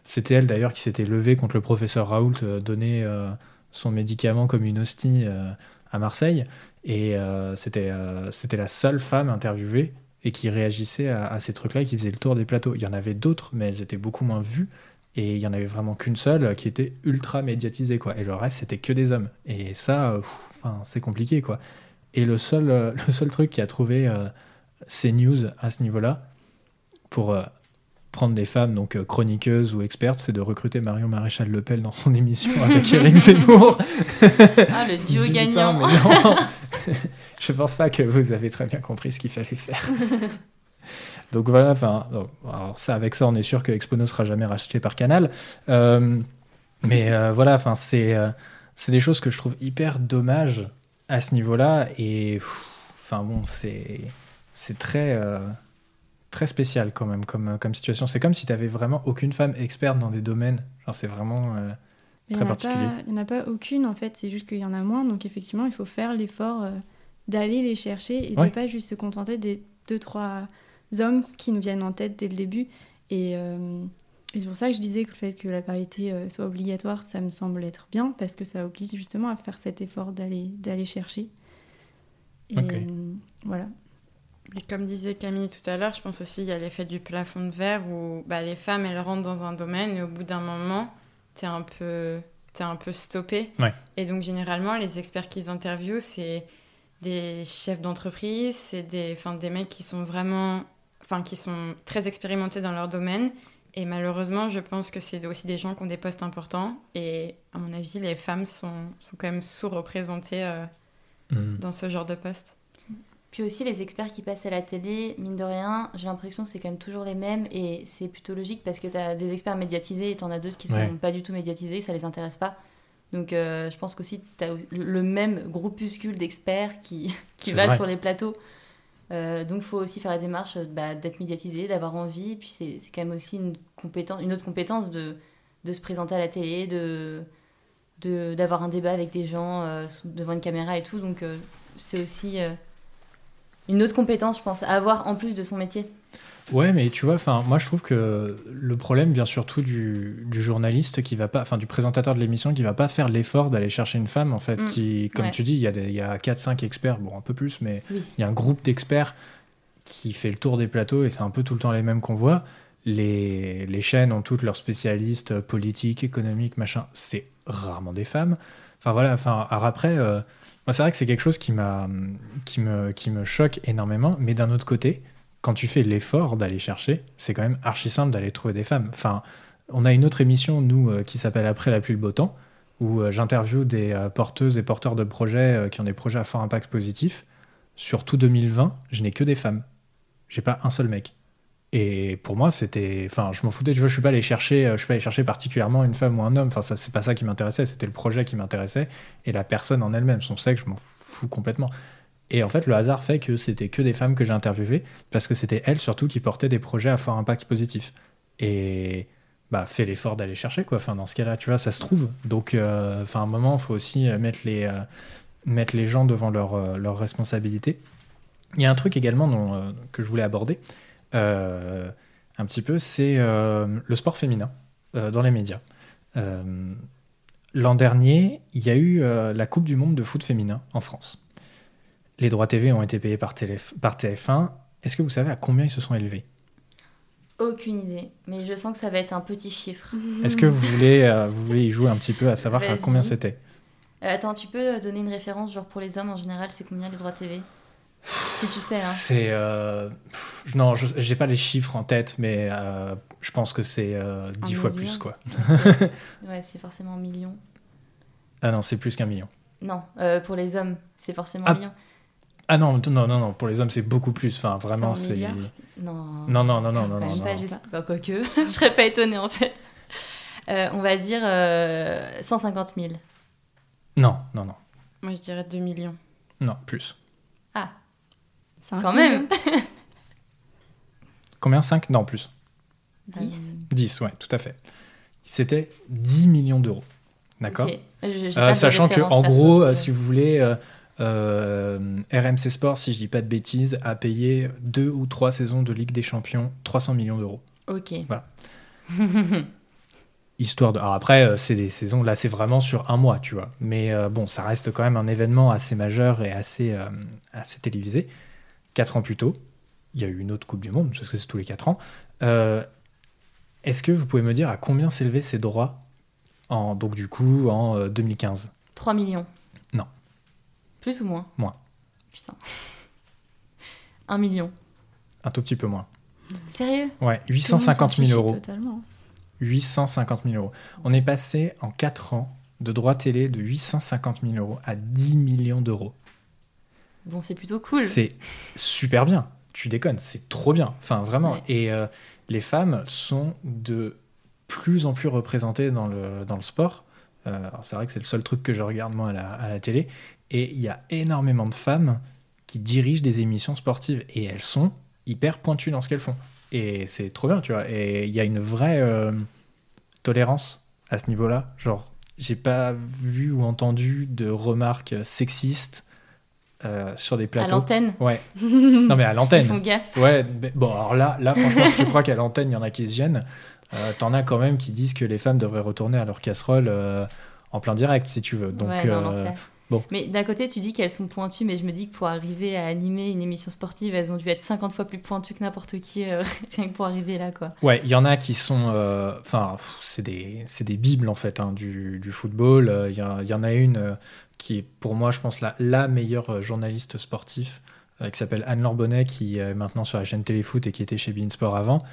c'était elle d'ailleurs qui s'était levée contre le professeur Raoult, donner son médicament comme une hostie à Marseille. Et euh, c'était euh, c'était la seule femme interviewée et qui réagissait à, à ces trucs-là qui faisait le tour des plateaux. Il y en avait d'autres, mais elles étaient beaucoup moins vues Et il y en avait vraiment qu'une seule qui était ultra médiatisée, quoi. Et le reste, c'était que des hommes. Et ça, enfin, c'est compliqué, quoi. Et le seul, (laughs) le seul truc qui a trouvé ces news à ce niveau-là, pour prendre des femmes, donc euh, chroniqueuses ou expertes, c'est de recruter Marion Maréchal Le Pen dans son (laughs) émission avec Eric Zemmour. ah, le duo (laughs) gagnant. non, je pense pas que vous avez très bien compris ce qu'il fallait faire. (laughs) donc voilà, enfin, ça, avec ça, on est sûr que Expono sera jamais racheté par Canal. Euh, mais euh, voilà, enfin, c'est c'est des choses que je trouve hyper dommages à ce niveau-là. Et enfin bon, c'est très très spécial quand même comme, euh, comme situation. C'est comme si tu avais vraiment aucune femme experte dans des domaines. C'est vraiment euh, très particulier. Il n'y en a pas aucune en fait, c'est juste qu'il y en a moins. Donc effectivement, il faut faire l'effort euh, d'aller les chercher et de pas juste se contenter des deux, trois hommes qui nous viennent en tête dès le début. Et, c'est pour ça que je disais que le fait que la parité soit obligatoire, ça me semble être bien parce que ça oblige justement à faire cet effort d'aller chercher. Et voilà. Et comme disait Camille tout à l'heure, je pense aussi qu'il y a l'effet du plafond de verre où bah, les femmes, elles rentrent dans un domaine et au bout d'un moment, tu es un peu es un peu stoppé. Et donc, généralement, les experts qu'ils interviewent, c'est des chefs d'entreprise, c'est des, des mecs qui sont vraiment, enfin, qui sont très expérimentés dans leur domaine. Et malheureusement, je pense que c'est aussi des gens qui ont des postes importants. Et à mon avis, les femmes sont, sont quand même sous-représentées euh, mmh. dans ce genre de poste. Puis aussi, les experts qui passent à la télé, mine de rien, j'ai l'impression que c'est quand même toujours les mêmes et c'est plutôt logique parce que tu as des experts médiatisés et tu en as d'autres qui sont pas du tout médiatisés, ça les intéresse pas. Donc euh, je pense qu'aussi, tu as le même groupuscule d'experts qui, (laughs) qui va sur les plateaux. Euh, donc il faut aussi faire la démarche bah, d'être médiatisé, d'avoir envie. Puis c'est quand même aussi une, compétence, une autre compétence de, de se présenter à la télé, de d'avoir un débat avec des gens euh, devant une caméra et tout. Donc c'est aussi une autre compétence, je pense, à avoir en plus de son métier. Ouais, mais tu vois, enfin, moi je trouve que le problème vient surtout du, journaliste qui va pas, enfin, du présentateur de l'émission qui va pas faire l'effort d'aller chercher une femme, en fait, mm. qui, comme tu dis, il y a, y a 4-5 experts, bon, un peu plus, mais il y a un groupe d'experts qui fait le tour des plateaux et c'est un peu tout le temps les mêmes qu'on voit. Les, les chaînes ont toutes leurs spécialistes politiques, économiques, machin, c'est rarement des femmes. Enfin voilà, enfin, après. Euh, moi, c'est vrai que c'est quelque chose qui, m'a, qui, me, qui me choque énormément, mais d'un autre côté, quand tu fais l'effort d'aller chercher, c'est quand même archi simple d'aller trouver des femmes. Enfin, on a une autre émission, nous, euh, qui s'appelle Après la pluie, le beau temps, où euh, j'interviewe des euh, porteuses et porteurs de projets qui ont des projets à fort impact positif. Sur tout 2020, je n'ai que des femmes. J'ai pas un seul mec. Et pour moi, c'était. Enfin, je m'en foutais, tu vois, je suis pas allé chercher, je suis pas allé chercher particulièrement une femme ou un homme. Enfin, ça, c'est pas ça qui m'intéressait, c'était le projet qui m'intéressait et la personne en elle-même. Son sexe, je m'en fous complètement. Et en fait, le hasard fait que c'était que des femmes que j'ai interviewées parce que c'était elles surtout qui portaient des projets à fort impact positif. Et bah, fais l'effort d'aller chercher, quoi. Enfin, dans ce cas-là, tu vois, ça se trouve. Donc, euh, enfin, à un moment, il faut aussi mettre les, euh, mettre les gens devant leurs leur euh, responsabilités. Il y a un truc également dont, que je voulais aborder. Euh, un petit peu, c'est euh, le sport féminin euh, dans les médias. L'an dernier, il y a eu la Coupe du Monde de foot féminin en France. Les droits TV ont été payés par, par TF1. Est-ce que vous savez à combien ils se sont élevés? Aucune idée, mais je sens que ça va être un petit chiffre. (laughs) Est-ce que vous voulez, vous voulez y jouer un petit peu à savoir à combien c'était? Attends, tu peux donner une référence, genre pour les hommes en général, c'est combien les droits TV si tu sais. Hein. C'est. Euh, non, j'ai pas les chiffres en tête, mais euh, je pense que c'est euh, dix fois plus, quoi. (laughs) ouais, c'est forcément un million. Ah non, c'est plus qu'un million. Non, pour les hommes, c'est forcément un ah. million. Ah non, non, non, non, pour les hommes, c'est beaucoup plus. Enfin, vraiment, c'est. Non. Non, non, non, non, non. non, Bah, quoique, (laughs) je serais pas étonnée en fait. on va dire 150 000. Non, non, non. Moi, je dirais 2 millions. Non, plus. Ah, quand même. Combien? 5 Non, plus. 10 10, ouais, tout à fait. C'était 10 millions d'euros. D'accord? Euh, Sachant que, en gros, euh, si vous voulez, euh, RMC Sport, si je dis pas de bêtises, a payé deux ou trois saisons de Ligue des Champions 300 millions d'euros. Ok. Voilà. (laughs) Histoire de. Alors après, c'est des saisons, là, c'est vraiment sur un mois, tu vois. Mais bon, ça reste quand même un événement assez majeur et assez, assez télévisé. Quatre ans plus tôt, il y a eu une autre Coupe du Monde, parce que c'est tous les quatre ans. Euh, Est-ce que vous pouvez me dire à combien s'élevaient ces droits en, donc du coup en euh, 2015 3 millions. Non. Plus ou moins? Moins. Putain. 1 million. Un tout petit peu moins. Sérieux? Ouais, Tout le monde s'en 850 000 fichait euros. Totalement. 850 000 euros. On est passé en 4 ans de droits télé de 850 000 euros à 10 millions d'euros. Bon, c'est plutôt cool. C'est super bien. Tu déconnes, c'est trop bien. Enfin, vraiment. Ouais. Et euh, les femmes sont de plus en plus représentées dans le, dans le sport. Euh, c'est vrai que c'est le seul truc que je regarde moi à la, à la télé. Et il y a énormément de femmes qui dirigent des émissions sportives. Et elles sont hyper pointues dans ce qu'elles font. Et c'est trop bien, tu vois. Et il y a une vraie euh, tolérance à ce niveau-là. Genre, j'ai pas vu ou entendu de remarques sexistes euh, sur des à plateaux. l'antenne. Ouais. (laughs) Non, mais à Ils l'antenne. font gaffe. Ouais, mais bon, alors là, là franchement, si tu crois qu'à l'antenne, il y en a qui se gênent, euh, t'en as quand même qui disent que les femmes devraient retourner à leur casserole euh, en plein direct, si tu veux. Donc, ouais, non, euh, bon. Mais d'un côté, tu dis qu'elles sont pointues, mais je me dis que pour arriver à animer une émission sportive, elles ont dû être 50 fois plus pointues que n'importe qui, (laughs) rien que pour arriver là, quoi. ouais, il y en a qui sont. Enfin, c'est des, des bibles, en fait, hein, du, du football. Il y, y en a une qui est, pour moi, je pense, la, meilleure euh, journaliste sportif, euh, qui s'appelle Anne-Laure qui est maintenant sur la chaîne Téléfoot et qui était chez Beansport avant.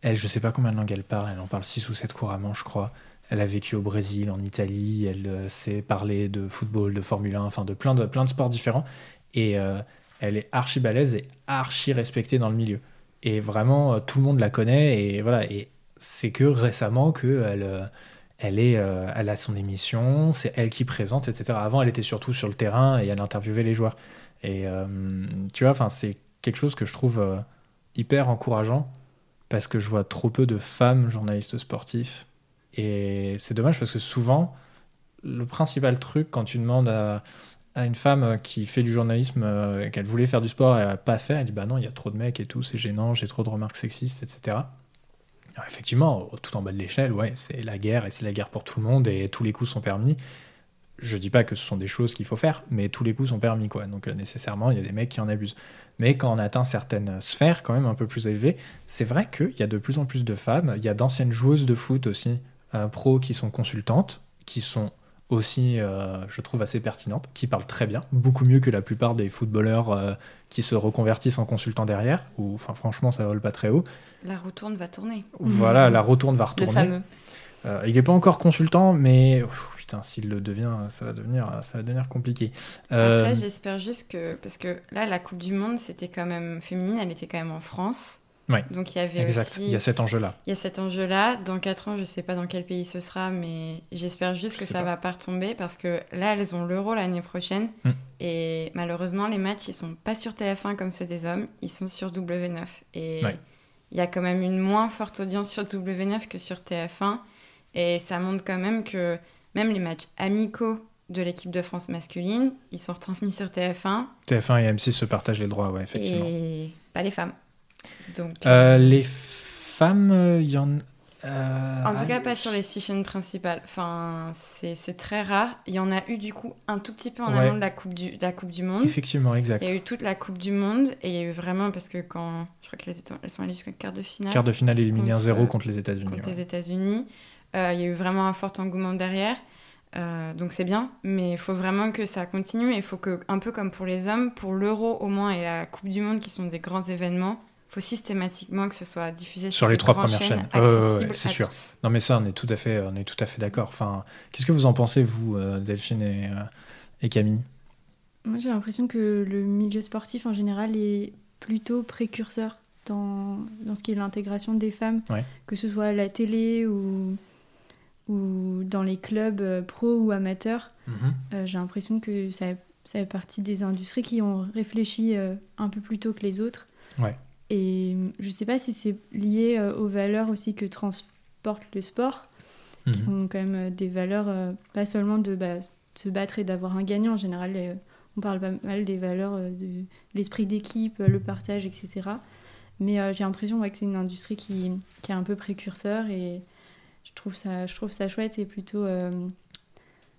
Elle, je sais pas combien de langues elle parle, elle en parle 6 ou 7 couramment, je crois. Elle a vécu au Brésil, en Italie, elle euh, sait parler de football, de Formule 1, enfin de plein de, plein de sports différents. Et euh, elle est archi balèze et archi respectée dans le milieu. Et vraiment, tout le monde la connaît. Et voilà, et c'est que récemment qu'elle elle est, euh, elle a son émission, c'est elle qui présente, etc. Avant, elle était surtout sur le terrain et elle interviewait les joueurs. Et euh, tu vois, c'est quelque chose que je trouve euh, hyper encourageant parce que je vois trop peu de femmes journalistes sportifs. Et c'est dommage parce que souvent, le principal truc quand tu demandes à, à une femme qui fait du journalisme, euh, qu'elle voulait faire du sport et elle n'a pas fait, elle dit bah non, il y a trop de mecs et tout, c'est gênant, j'ai trop de remarques sexistes, etc. Effectivement, tout en bas de l'échelle, ouais, c'est la guerre et c'est la guerre pour tout le monde et tous les coups sont permis. Je dis pas que ce sont des choses qu'il faut faire, mais tous les coups sont permis, quoi. Donc euh, nécessairement, il y a des mecs qui en abusent. Mais quand on atteint certaines sphères, quand même un peu plus élevées, c'est vrai qu'il y a de plus en plus de femmes. Il y a d'anciennes joueuses de foot aussi, euh, pro, qui sont consultantes, qui sont aussi, euh, je trouve, assez pertinentes, qui parlent très bien, beaucoup mieux que la plupart des footballeurs euh, qui se reconvertissent en consultants derrière, ou enfin franchement ça vole pas très haut. La roue tourne va tourner. Voilà, la retourne va Le retourner. fameux. Euh, il n'est pas encore consultant, mais ouf, putain, s'il le devient, ça va devenir, ça va devenir compliqué. Après, j'espère juste que. Parce que là, la Coupe du Monde, c'était quand même féminine, elle était quand même en France. Donc il y avait exact, aussi. il y a cet enjeu-là. Il y a cet enjeu-là. Dans 4 ans, je sais pas dans quel pays ce sera, mais j'espère juste Je que ça pas. va pas retomber parce que là, elles ont l'Euro l'année prochaine. Mm. Et malheureusement, les matchs, ils sont pas sur TF1 comme ceux des hommes, ils sont sur W9. Et il y a quand même une moins forte audience sur W9 que sur TF1. Et ça montre quand même que même les matchs amicaux de l'équipe de France masculine, ils sont retransmis sur TF1 TF1 et M6 se partagent les droits, ouais, effectivement. et pas les femmes. Donc, Euh, les femmes, euh, il y en euh, En tout cas, ah, pas sur les six chaînes principales. Enfin, c'est c'est très rare. Il y en a eu du coup un tout petit peu en Ouais. amont de la Coupe du, de la coupe du Monde. Effectivement, exact. Il y a eu toute la Coupe du Monde et il y a eu vraiment, parce que quand. Je crois qu'elles étaient- elles sont allées jusqu'à quart de finale Quart de finale éliminé Contre, 1-0 euh, contre les États-Unis. contre ouais. les États-Unis. Euh, il y a eu vraiment un fort engouement derrière. Euh, donc c'est bien, mais il faut vraiment que ça continue. Et il faut que, un peu comme pour les hommes, pour l'Euro au moins et la Coupe du Monde qui sont des grands événements, faut systématiquement que ce soit diffusé Sur sur, les trois premières chaînes. chaînes, ouais, accessibles c'est à sûr. tous. Non, mais ça, on est tout à fait, on est tout à fait d'accord. Enfin, qu'est-ce que vous en pensez, vous, euh, Delphine et, euh, et Camille? Moi, j'ai l'impression que le milieu sportif en général est plutôt précurseur dans, dans ce qui est l'intégration des femmes, Ouais. que ce soit à la télé ou, ou dans les clubs euh, pro ou amateurs. Euh, j'ai l'impression que ça, ça fait partie des industries qui ont réfléchi euh, un peu plus tôt que les autres. Ouais. Et euh, je sais pas si c'est lié euh, aux valeurs aussi que transporte le sport, qui Mhm. sont quand même euh, des valeurs, euh, pas seulement de bah, se battre et d'avoir un gagnant. En général, on parle pas mal des valeurs de l'esprit d'équipe, le partage, etc. Mais euh, j'ai l'impression ouais, que c'est une industrie qui, qui est un peu précurseur et je trouve ça, je trouve ça chouette et plutôt, euh,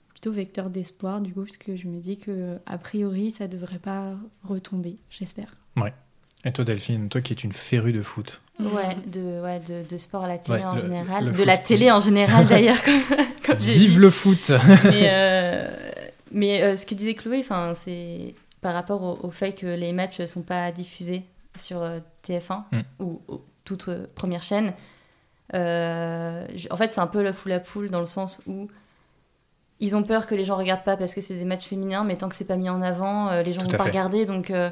plutôt vecteur d'espoir du coup, parce que je me dis que a priori ça devrait pas retomber, j'espère. Et toi, Delphine, toi qui es une férue de foot. Ouais, de, ouais, de, de sport à la télé Ouais, en le- général. le de foot. la télé en général (laughs) d'ailleurs, comme, comme j'ai Vive le foot Mais, (laughs) euh, mais euh, ce que disait Chloé, enfin, c'est par rapport au, au fait que les matchs ne sont pas diffusés sur euh, TF1 Mm. ou, ou toute euh, première chaîne. euh, en fait, c'est un peu la foule à poule dans le sens où ils ont peur que les gens regardent pas parce que c'est des matchs féminins, mais tant que c'est pas mis en avant, euh, les gens Tout vont pas fait. regarder. Donc euh,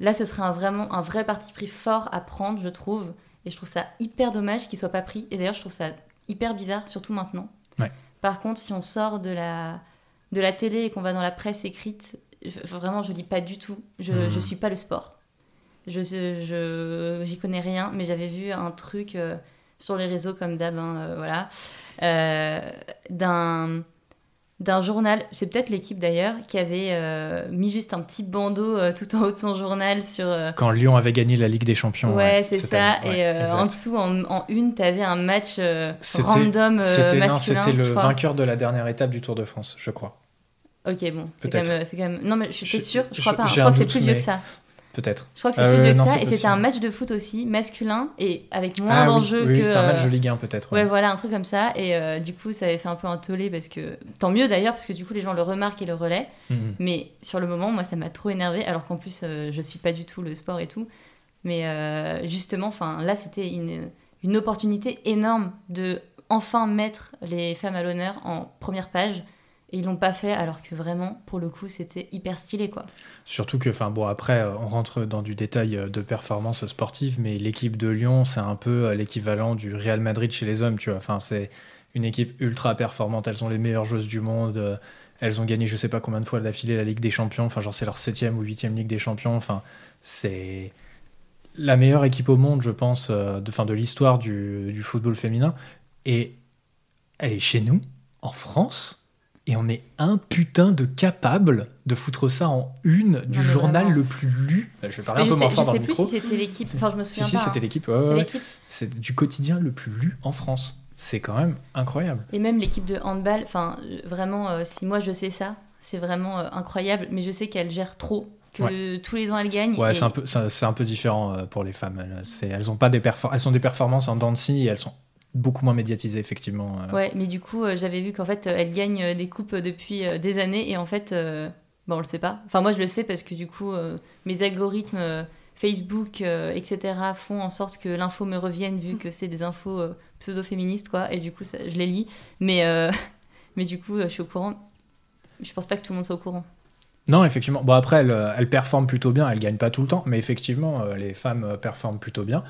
là, ce serait un, vraiment un vrai parti pris fort à prendre, je trouve. Et je trouve ça hyper dommage qu'il soit pas pris. Et d'ailleurs, je trouve ça hyper bizarre, surtout maintenant. Ouais. Par contre, si on sort de la, de la télé et qu'on va dans la presse écrite, je- vraiment, je lis pas du tout. Je, je suis pas le sport. Je, je, j'y connais rien, mais j'avais vu un truc euh, sur les réseaux comme d'hab, hein, euh, voilà, euh, d'un d'un journal, c'est peut-être l'équipe d'ailleurs, qui avait euh, mis juste un petit bandeau euh, tout en haut de son journal sur. euh, Quand Lyon avait gagné la Ligue des Champions. ouais, c'est ça. année. Et en dessous, en, en une, t'avais un match random C'était non, masculin. c'était le vainqueur de la dernière étape du Tour de France, je crois. Ok, bon, c'est quand, même, c'est quand même. Non, mais je suis sûre, je crois pas. hein. Je crois que c'est plus vieux que ça. Peut-être. Je crois que c'est Euh, plus vieux que non, ça. Et c'était un match de foot aussi, masculin, et avec moins Ah oui, d'enjeux oui, que. c'était un match euh, de Ligue 1 peut-être. Ouais, ouais. voilà, un truc comme ça. Et euh, du coup, ça avait fait un peu un tollé parce que. Tant mieux d'ailleurs, parce que du coup, les gens le remarquent et le relaient. Mhm. Mais sur le moment, moi, ça m'a trop énervé, alors qu'en plus, euh, je suis pas du tout le sport et tout. Mais euh, justement, enfin, là, c'était une, une opportunité énorme de enfin mettre les femmes à l'honneur en première page. Et ils l'ont pas fait, alors que vraiment, pour le coup, c'était hyper stylé, quoi. Surtout que, enfin bon, après, euh, on rentre dans du détail euh, de performance sportive, mais l'équipe de Lyon, c'est un peu euh, l'équivalent du Real Madrid chez les hommes, tu vois. Enfin, c'est une équipe ultra performante. Elles ont les meilleures joueuses du monde. Elles ont gagné, je sais pas combien de fois d'affilée la Ligue des Champions. Enfin, genre, c'est leur septième ou huitième Ligue des Champions. Enfin, c'est la meilleure équipe au monde, je pense, de, de l'histoire du, du football féminin. Et elle est chez nous, en France. Et on est un putain de capable de foutre ça en une du Non, journal vraiment. le plus lu. Je vais parler Mais un peu moins sais, fort je dans sais plus si c'était l'équipe. Enfin, je me Si, souviens si, pas. c'était hein. l'équipe. ouais, C'était ouais. C'est du quotidien le plus lu en France. C'est quand même incroyable. Et même l'équipe de handball, enfin, vraiment, euh, si moi je sais ça, c'est vraiment euh, incroyable. Mais je sais qu'elle gère trop, que tous les ans elle gagne. Ouais, et- c'est un peu, c'est c'est un peu différent euh, pour les femmes. Elles, ont pas des elles sont des performances en scie et elles sont beaucoup moins médiatisées effectivement. euh. Ouais, mais du coup, euh, j'avais vu qu'en fait, euh, elle gagne euh, des coupes depuis euh, des années et en fait, euh, bon, on le sait pas. Enfin, moi, je le sais parce que du coup, euh, mes algorithmes euh, Facebook, euh, etc., font en sorte que l'info me revienne vu que c'est des infos euh, pseudo-féministes, quoi. Et du coup, ça, je les lis. Mais, euh, (laughs) mais du coup, euh, je suis au courant. Je pense pas que tout le monde soit au courant. Non, effectivement. Bon, après, elles, euh, elles performent plutôt bien. Elles gagnent pas tout le temps, mais effectivement, euh, les femmes performent plutôt bien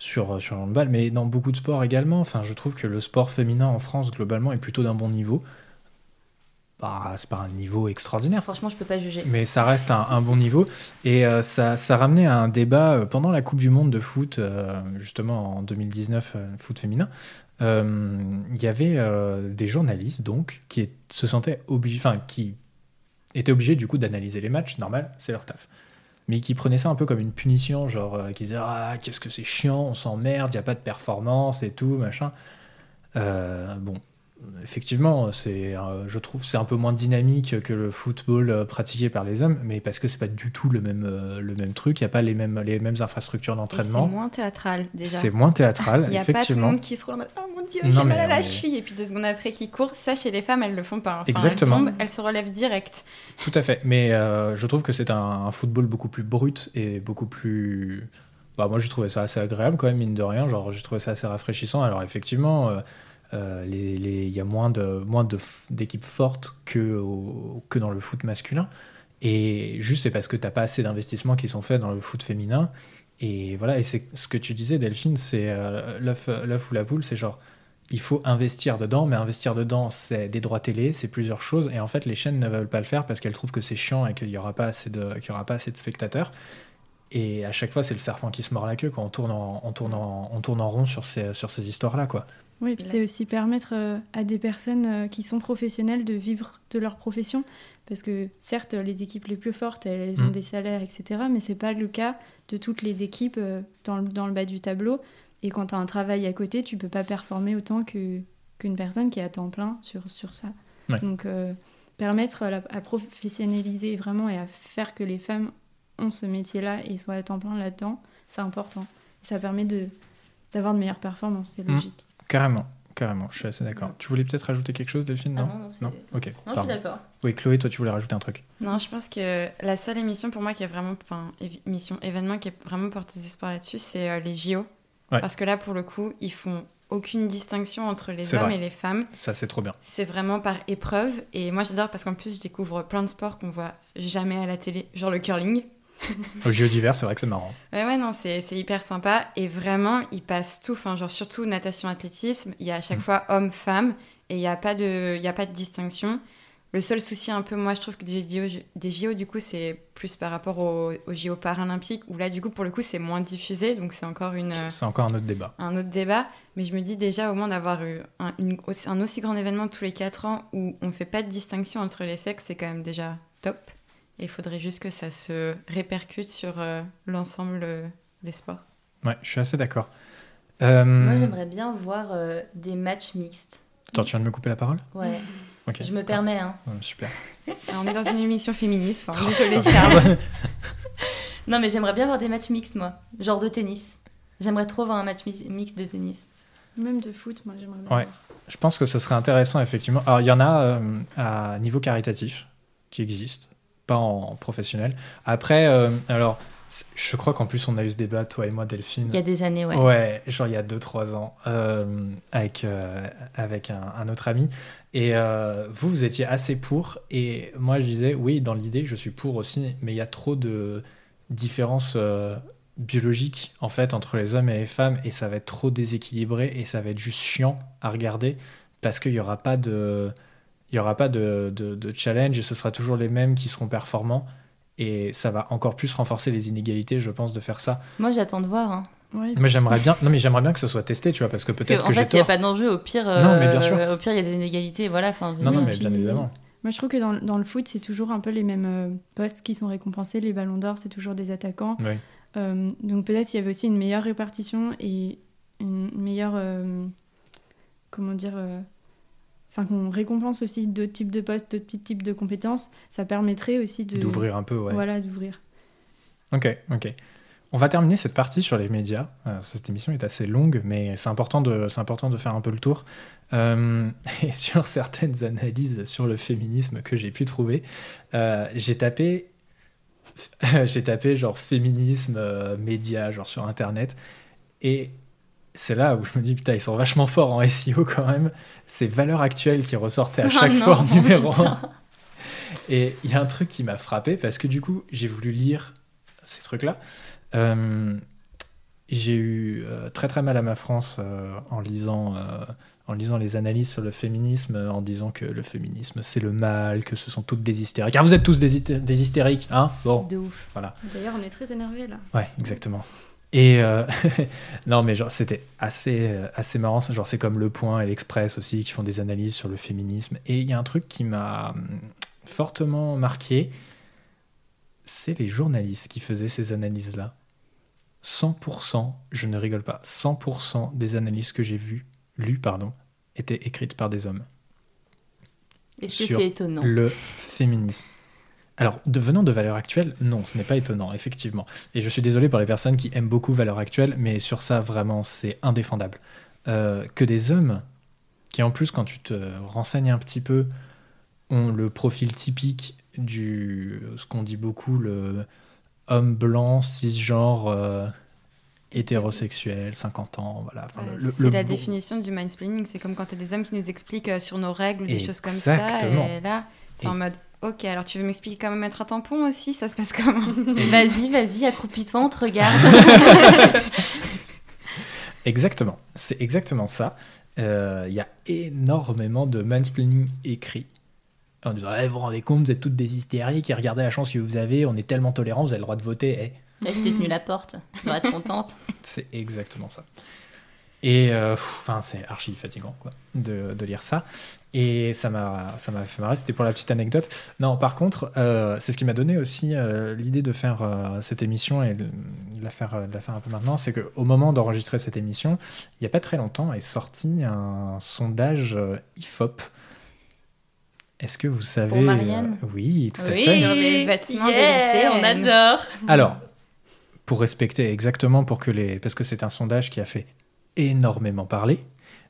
sur, euh, sur le handball, mais dans beaucoup de sports également. Enfin, je trouve que le sport féminin en France, globalement, est plutôt d'un bon niveau. Bah, c'est pas un niveau extraordinaire, Franchement, je peux pas juger. mais ça reste un, un bon niveau. Et euh, ça, ça ramenait à un débat euh, pendant la Coupe du Monde de foot, euh, justement en 2019, euh, foot féminin. Il y avait des journalistes donc qui est- se sentaient obligés, enfin qui étaient obligés du coup d'analyser les matchs, normal, c'est leur taf. Mais qui prenaient ça un peu comme une punition, genre euh, qui disaient ah qu'est-ce que c'est chiant, on s'emmerde, il y a pas de performance et tout machin. Euh, bon, effectivement, c'est, euh, je trouve, c'est un peu moins dynamique que le football euh, pratiqué par les hommes, mais parce que c'est pas du tout le même, euh, le même truc. Il y a pas les mêmes, les mêmes infrastructures Et C'est d'entraînement. moins théâtral déjà. C'est moins théâtral, (laughs) Il n'y a pas tout le monde qui se roule en mode Oh mon dieu, j'ai mais mal à la est- cheville. Et puis deux secondes après qui court. Ça, chez les femmes, elles le font pas. Enfin, Exactement. Elles tombent, elles se relèvent direct. Tout à fait. Mais je trouve que c'est un, un football beaucoup plus brut et beaucoup plus. Bah, moi, j'ai trouvé ça assez agréable quand même, mine de rien. Genre, j'ai trouvé ça assez rafraîchissant. Alors, effectivement, euh, il y a moins de moins d'équipes fortes que, que dans le foot masculin. Et juste, c'est parce que t'as pas assez d'investissements qui sont faits dans le foot féminin. Et voilà, et c'est ce que tu disais, Delphine, c'est euh, l'œuf ou la poule, c'est genre il faut investir dedans, mais investir dedans, c'est des droits télé, c'est plusieurs choses. Et en fait, les chaînes ne veulent pas le faire parce qu'elles trouvent que c'est chiant et qu'il n'y aura, pas assez de- aura pas assez de spectateurs. Et à chaque fois, c'est le serpent qui se mord la queue quand on tourne en, on tourne en, on tourne en rond sur ces, sur ces histoires-là. quoi. Oui, puis c'est aussi permettre euh, à des personnes euh, qui sont professionnelles de vivre de leur profession. Parce que certes, les équipes les plus fortes, elles ont Mm. des salaires, etc. Mais c'est pas le cas de toutes les équipes euh, dans, le, dans le bas du tableau. Et quand tu as un travail à côté, tu peux pas performer autant que, qu'une personne qui est à temps plein sur, sur ça. Ouais. Donc, euh, permettre à professionnaliser vraiment et à faire que les femmes ont ce métier-là et soient à temps plein là-dedans, c'est important. Ça permet de d'avoir de meilleures performances, c'est Mm. logique. Carrément, carrément, je suis assez d'accord. Ouais. Tu voulais peut-être rajouter quelque chose, Delphine Ah Non non, non, c'est- Non Ok, Non, je suis pardon. d'accord. Oui, Chloé, toi, tu voulais rajouter un truc. Non, je pense que la seule émission pour moi qui est vraiment, enfin, émission événement qui est vraiment porte des espoirs là-dessus, c'est euh, les JO. Ouais. Parce que là, pour le coup, ils font aucune distinction entre les hommes vrai. et les femmes. Ça, c'est trop bien. C'est vraiment par épreuve. Et moi, j'adore parce qu'en plus, je découvre plein de sports qu'on voit jamais à la télé, genre le curling. Au JO d'hiver, c'est vrai que c'est marrant. Ouais, ouais, non, c'est hyper sympa. Et vraiment, ils passent tout. Enfin, genre, surtout natation, athlétisme. Il y a à chaque Mm. fois homme, femme. Et il n'y a, pas de- y a pas de distinction. Le seul souci, un peu, moi, je trouve que des JO, des JO du coup, c'est plus par rapport aux, aux JO paralympiques. Où là, du coup, pour le coup, c'est moins diffusé. Donc, c'est encore une, C'est encore un autre débat. un autre débat. Mais je me dis déjà, au moins, d'avoir eu un, une- un aussi grand événement tous les 4 ans où on ne fait pas de distinction entre les sexes, c'est quand même déjà top. Il faudrait juste que ça se répercute sur euh, l'ensemble euh, des sports. Ouais, je suis assez d'accord. Euh, Moi, j'aimerais bien voir euh, des matchs mixtes. Attends, tu viens de me couper la parole? Ouais, Ok. je me permets. Hein. Ouais, super. Alors, on est dans une émission féministe. hein. (laughs) Oh, Désolée. Charles. (laughs) Non, mais j'aimerais bien voir des matchs mixtes, moi. Genre de tennis. J'aimerais trop voir un match mi- mixte de tennis. Même de foot, moi j'aimerais bien. Ouais. voir. Je pense que ce serait intéressant, effectivement. Alors, il y en a euh, à niveau caritatif qui existent, pas en professionnel. Après, euh, alors, je crois qu'en plus, on a eu ce débat, toi et moi, Delphine. Il y a des années, ouais. Ouais, genre il y a 2-3 ans, euh, avec, euh, avec un, un autre ami. Et euh, vous, vous étiez assez pour. Et moi, je disais, oui, dans l'idée, je suis pour aussi. Mais il y a trop de différences biologiques, en fait, entre les hommes et les femmes. Et ça va être trop déséquilibré. Et ça va être juste chiant à regarder. Parce qu'il n'y aura pas de... Il y aura pas de, de, de challenge et ce sera toujours les mêmes qui seront performants. Et ça va encore plus renforcer les inégalités, je pense, de faire ça. Moi, j'attends de voir. hein. Moi j'aimerais bien, non mais j'aimerais bien que ce soit testé, tu vois, parce que peut-être que j'ai fait, il n'y a tort. pas d'enjeu. Au pire, Non, mais bien sûr. euh, au pire, il y a des inégalités. Voilà. Enfin, Non, non, mais puis- bien évidemment. Moi, je trouve que dans, dans le foot, c'est toujours un peu les mêmes euh, postes qui sont récompensés. Les ballons d'or, c'est toujours des attaquants. Oui. Euh, donc peut-être qu'il y avait aussi une meilleure répartition et une meilleure... euh, comment dire euh, Enfin, qu'on récompense aussi d'autres types de postes, d'autres petits types de compétences. Ça permettrait aussi de... D'ouvrir un peu, ouais. Voilà, d'ouvrir. Ok, ok. On va terminer cette partie sur les médias. Euh, cette émission est assez longue, mais c'est important de, c'est important de faire un peu le tour. Euh, (laughs) et sur certaines analyses sur le féminisme que j'ai pu trouver, euh, j'ai tapé, (laughs) j'ai tapé genre féminisme, euh, médias, genre sur internet, et c'est là où je me dis putain ils sont vachement forts en SEO quand même. C'est Valeurs Actuelles qui ressortait à Ah chaque non, fois en numéro putain. 1. Et il y a un truc qui m'a frappé parce que du coup, j'ai voulu lire ces trucs-là. Euh, j'ai eu euh, très très mal à ma France euh, en lisant en lisant les analyses sur le féminisme, en disant que le féminisme c'est le mal, que ce sont toutes des hystériques. Ah, vous êtes tous des, des hystériques, hein? Bon, De ouf. D'ailleurs, on est très énervés là. Ouais, exactement. Et euh, (laughs) non, mais genre c'était assez euh, assez marrant. Genre c'est comme Le Point et l'Express aussi qui font des analyses sur le féminisme. Et il y a un truc qui m'a hum, fortement marqué, c'est les journalistes qui faisaient ces analyses-là. 100%, je ne rigole pas, 100% des analyses que j'ai vues, lues, pardon, étaient écrites par des hommes Est-ce que c'est étonnant? le féminisme. Alors, devenant de valeur actuelle, non, ce n'est pas étonnant, effectivement. Et je suis désolé pour les personnes qui aiment beaucoup valeur actuelle, mais sur ça, vraiment, c'est indéfendable. Euh, que des hommes, qui en plus, quand tu te renseignes un petit peu, ont le profil typique du, ce qu'on dit beaucoup, le homme blanc, cisgenre, euh, hétérosexuel, 50 ans, voilà. Enfin, c'est la bon- définition du mansplaining. C'est comme quand tu as des hommes qui nous expliquent euh, sur nos règles ou des choses comme ça. Et là, c'est en mode Ok, alors tu veux m'expliquer comment mettre un tampon aussi Ça se passe comment (laughs) Vas-y, vas-y, accroupis-toi, on te regarde. (laughs) Exactement, c'est exactement ça. Euh, Il y a énormément de mansplaining écrit. En disant, Eh, vous vous rendez compte, vous êtes toutes des hystériques, et regardez la chance que vous avez, on est tellement tolérants, vous avez le droit de voter. Eh, Là, je t'ai tenu la porte. Tu dois être contente. C'est exactement ça. Et euh, enfin, c'est archi fatigant quoi, de, de lire ça. Et ça m'a ça m'a fait marrer, c'était pour la petite anecdote. Non, par contre, euh, c'est ce qui m'a donné aussi euh, l'idée de faire euh, cette émission et de la faire, de la faire un peu maintenant. C'est qu'au moment d'enregistrer cette émission, il n'y a pas très longtemps est sorti un sondage euh, IFOP. Est-ce que vous savez. Marianne euh, Oui, tout à Oui. fait. Les vêtements des Yeah, on adore. Alors, pour respecter exactement pour que les parce que c'est un sondage qui a fait énormément parler.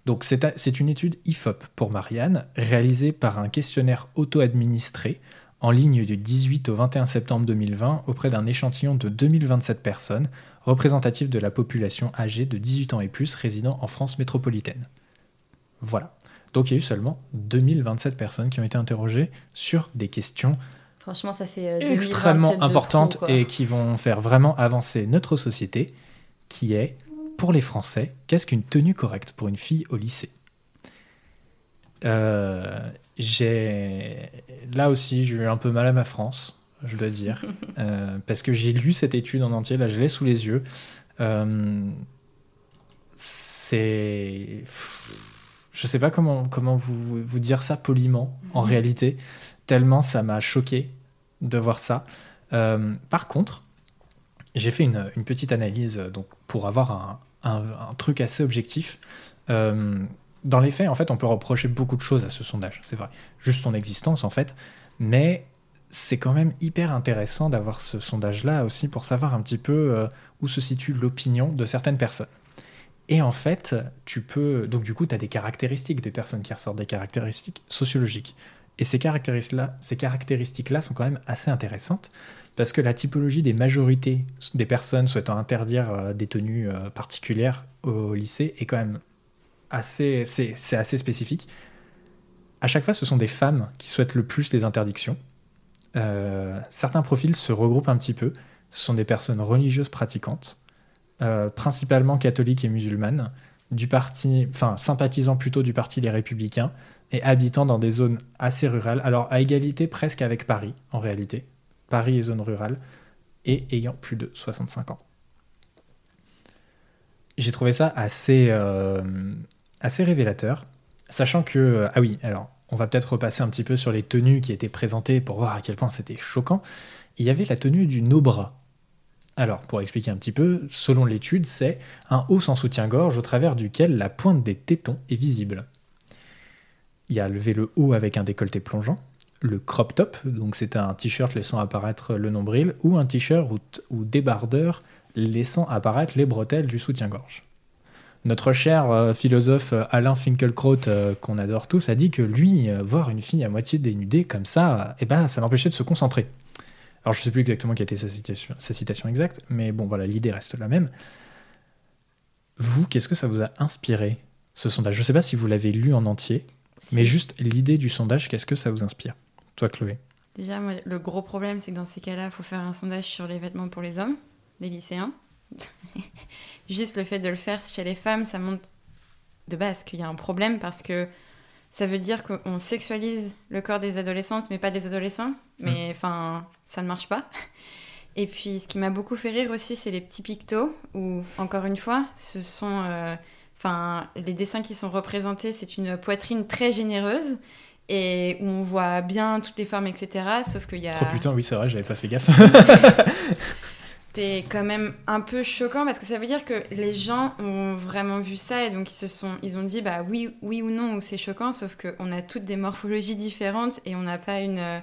Donc c'est une étude IFOP pour Marianne réalisée par un questionnaire auto-administré en ligne du 18 au 21 septembre 2020 auprès d'un échantillon de 2027 personnes représentatives de la population âgée de 18 ans et plus résidant en France métropolitaine. Voilà. Donc il y a eu seulement 2027 personnes qui ont été interrogées sur des questions Franchement, ça fait. euh, 2027 extrêmement importantes et qui vont faire vraiment avancer notre société, qui est, pour les Français, qu'est-ce qu'une tenue correcte pour une fille au lycée Euh, J'ai Là aussi, j'ai eu un peu mal à ma France, je dois dire, (laughs) euh, parce que j'ai lu cette étude en entier, là je l'ai sous les yeux. Euh, C'est... Je sais pas comment, comment vous, vous dire ça poliment, en réalité, tellement ça m'a choqué de voir ça. Euh, par contre, j'ai fait une, une petite analyse donc, pour avoir un, un- truc assez objectif. Euh, dans les faits, en fait, on peut reprocher beaucoup de choses à ce sondage, c'est vrai. Juste son existence, en fait. Mais c'est quand même hyper intéressant d'avoir ce sondage-là aussi pour savoir un petit peu euh, où se situe l'opinion de certaines personnes. Et en fait, tu peux. Donc, du coup, tu as des caractéristiques des personnes qui ressortent, des caractéristiques sociologiques. Et ces caractéristiques-là ces caractéristiques-là sont quand même assez intéressantes parce que la typologie des majorités des personnes souhaitant interdire euh, des tenues euh, particulières au lycée est quand même assez, c'est, assez spécifique. À chaque fois, ce sont des femmes qui souhaitent le plus les interdictions. Euh, certains profils se regroupent un petit peu. Ce sont des personnes religieuses pratiquantes, principalement catholiques et musulmanes, du parti, enfin sympathisant plutôt du parti Les Républicains et habitant dans des zones assez rurales. Alors à égalité presque avec Paris en réalité. Paris et zone rurale et ayant plus de 65 ans. J'ai trouvé ça assez, euh, assez révélateur, sachant que... Ah oui, alors on va peut-être repasser un petit peu sur les tenues qui étaient présentées pour voir à quel point c'était choquant. Il y avait la tenue du no-bras. Alors, pour expliquer un petit peu, selon l'étude, c'est un haut sans soutien-gorge au travers duquel la pointe des tétons est visible. Il y a levé le haut avec un décolleté plongeant, le crop top, donc c'est un t-shirt laissant apparaître le nombril, ou un t-shirt ou, débardeur laissant apparaître les bretelles du soutien-gorge. Notre cher euh, philosophe euh, Alain Finkielkraut, euh, qu'on adore tous, a dit que lui, euh, voir une fille à moitié dénudée comme ça, eh ben, ça l'empêchait de se concentrer. Alors je sais plus exactement quelle était sa citation, sa citation exacte, mais bon voilà, l'idée reste la même. Vous, qu'est-ce que ça vous a inspiré, ce sondage? Je sais pas si vous l'avez lu en entier, mais juste l'idée du sondage, qu'est-ce que ça vous inspire? Toi, Chloé Déjà, moi, le gros problème, c'est que dans ces cas-là, il faut faire un sondage sur les vêtements pour les hommes, les lycéens. (laughs) Juste le fait de le faire chez les femmes, ça montre de base qu'il y a un problème parce que ça veut dire qu'on sexualise le corps des adolescentes, mais pas des adolescents. Mais enfin, ça ne marche pas. (laughs) Et puis, ce qui m'a beaucoup fait rire aussi, c'est les petits pictos, où, encore une fois, ce sont. euh, Enfin, les dessins qui sont représentés, c'est une poitrine très généreuse et où on voit bien toutes les formes, etc. Sauf qu'il y a. Oh putain, oui, c'est vrai, j'avais pas fait gaffe. (laughs) C'était quand même un peu choquant parce que ça veut dire que les gens ont vraiment vu ça et donc ils se sont, ils ont dit bah oui, oui ou non ou c'est choquant. Sauf qu'on a toutes des morphologies différentes et on n'a pas une euh,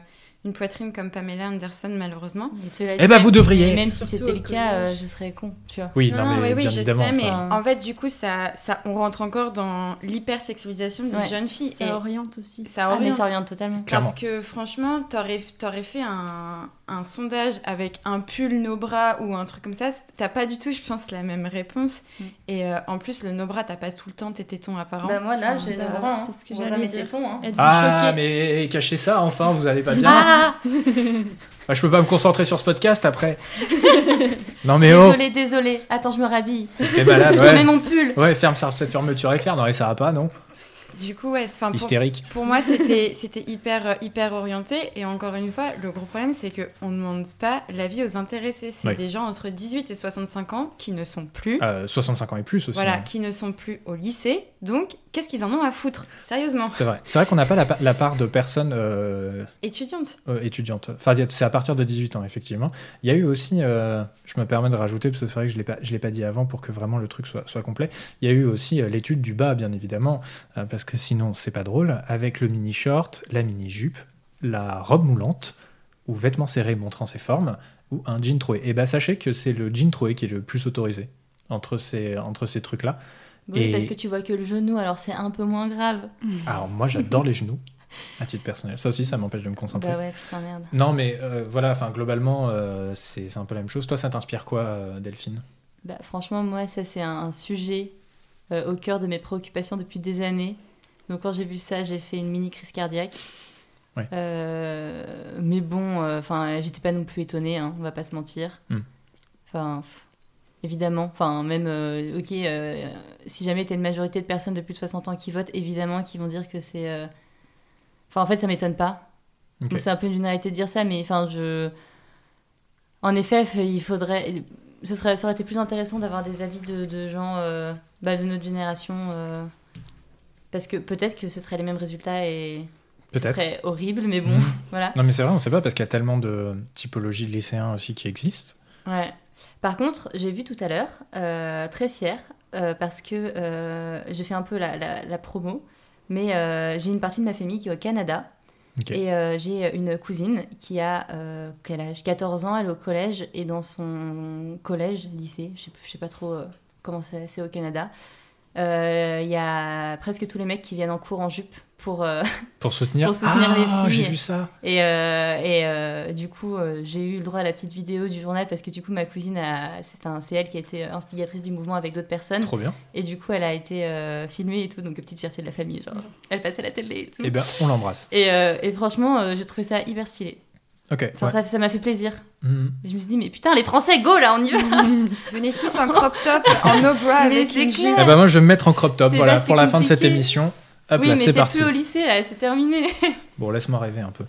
une poitrine comme Pamela Anderson malheureusement. Eh ben, vous devriez. et Même si c'était le cas, euh, ce serait con, tu vois. Oui, Non, non, mais oui, oui, bien je évidemment. sais, mais en fait, du coup, ça, ça, on rentre encore dans l'hypersexualisation des Ouais. jeunes filles. Ça et oriente aussi. ça Ah, mais oriente. ça totalement. Clairement. Parce que franchement, t'aurais aurais fait un, un sondage avec un pull no bras ou un truc comme ça, t'as pas du tout, je pense, la même réponse. Mm. Et euh, en plus, le no bras, t'as pas tout le temps tes tétons apparents. Bah, moi, là, Enfin, j'ai bah, le bras. c'est Hein. ce que j'allais mes tétons, hein. Ah, mais cachez ça, enfin, vous allez pas bien. Ah Bah, je peux pas me concentrer sur ce podcast après. (laughs) non, mais oh, Désolé, désolé. Attends, je me rhabille. t'es malade, Je remets ouais. mon pull. Ouais, ferme cette fermeture éclair. Non, mais ça va pas, non Du coup, ouais, enfin, pour, Hystérique. pour moi, c'était hyper, euh, hyper orienté. Et encore une fois, le gros problème, c'est qu'on ne demande pas l'avis aux intéressés. C'est Oui. des gens entre 18 et 65 ans qui ne sont plus. Euh, 65 ans et plus aussi. Voilà, hein. qui ne sont plus au lycée. Donc, qu'est-ce qu'ils en ont à foutre? Sérieusement. C'est vrai. C'est vrai qu'on n'a pas la, pa- la part de personnes euh, Étudiante. euh, étudiantes. Enfin, c'est à partir de 18 ans, effectivement. Il y a eu aussi, euh, je me permets de rajouter, parce que c'est vrai que je ne l'ai pas dit avant pour que vraiment le truc soit, soit complet, il y a eu aussi euh, l'étude du bas, bien évidemment, euh, parce que sinon, c'est pas drôle, avec le mini-short, la mini-jupe, la robe moulante, ou vêtements serrés montrant ses formes, ou un jean troué. Et bah sachez que c'est le jean troué qui est le plus autorisé entre ces, entre ces trucs-là. Oui, Et- parce que tu vois que le genou, alors c'est un peu moins grave. Alors moi j'adore les genoux, à titre personnel. Ça aussi ça m'empêche de me concentrer. Bah ouais, putain, merde. Non mais euh, voilà, enfin globalement euh, c'est c'est un peu la même chose. Toi ça t'inspire quoi euh, Delphine? Bah, franchement, moi, ça, c'est un, un sujet euh, au cœur de mes préoccupations depuis des années. Donc, quand j'ai vu ça, j'ai fait une mini crise cardiaque. Ouais. Euh, mais bon, enfin, j'étais pas non plus étonnée, hein, on va pas se mentir. Hmm. Enfin, évidemment, enfin, même, euh, ok, euh, si jamais t'as une majorité de personnes de plus de 60 ans qui votent, évidemment, qui vont dire que c'est. Enfin, en fait, ça m'étonne pas. C'est un peu une généralité de dire ça, mais enfin, je. En effet, il faudrait. Ce serait, ça aurait été plus intéressant d'avoir des avis de, de gens bah, de notre génération. Parce que peut-être que ce serait les mêmes résultats et ce serait horrible, mais bon, Mhm. (laughs) voilà. Non mais c'est vrai, on sait pas parce qu'il y a tellement de typologies de lycéens aussi qui existent. Ouais. Par contre, j'ai vu tout à l'heure, euh, très fière, euh, parce que euh, je fais un peu la, la- la promo, mais euh, j'ai une partie de ma famille qui est au Canada. Et j'ai une cousine qui a quel âge? 14 ans, elle est au collège, et dans son collège, lycée, je sais, je sais pas trop comment c'est au Canada, euh, il y a presque tous les mecs qui viennent en cours en jupe pour, euh, (laughs) Pour soutenir. Pour soutenir ah, les filles. j'ai vu ça. Et, euh, et euh, du coup, euh, j'ai eu le droit à la petite vidéo du journal parce que du coup, ma cousine, a- c'est enfin, c'est elle qui a été instigatrice du mouvement avec d'autres personnes. Trop bien. Et du coup, elle a été euh, filmée et tout, donc petite fierté de la famille. Genre, elle passait à la télé et tout. Eh bien, on l'embrasse. Et, euh, et franchement, euh, j'ai trouvé ça hyper stylé. Ok. Enfin, ouais. ça ça m'a fait plaisir. Mhm. Je me suis dit, mais putain, les Français, go là, on y va (laughs) Venez tous en crop top, en no bra (laughs) Mais avec une clair. Eh ben moi, je vais me mettre en crop top. Voilà, pour la fin de cette émission. Hop Oui, là, mais c'est t'es parti. plus au lycée là, c'est terminé. (laughs) Bon, laisse-moi rêver un peu.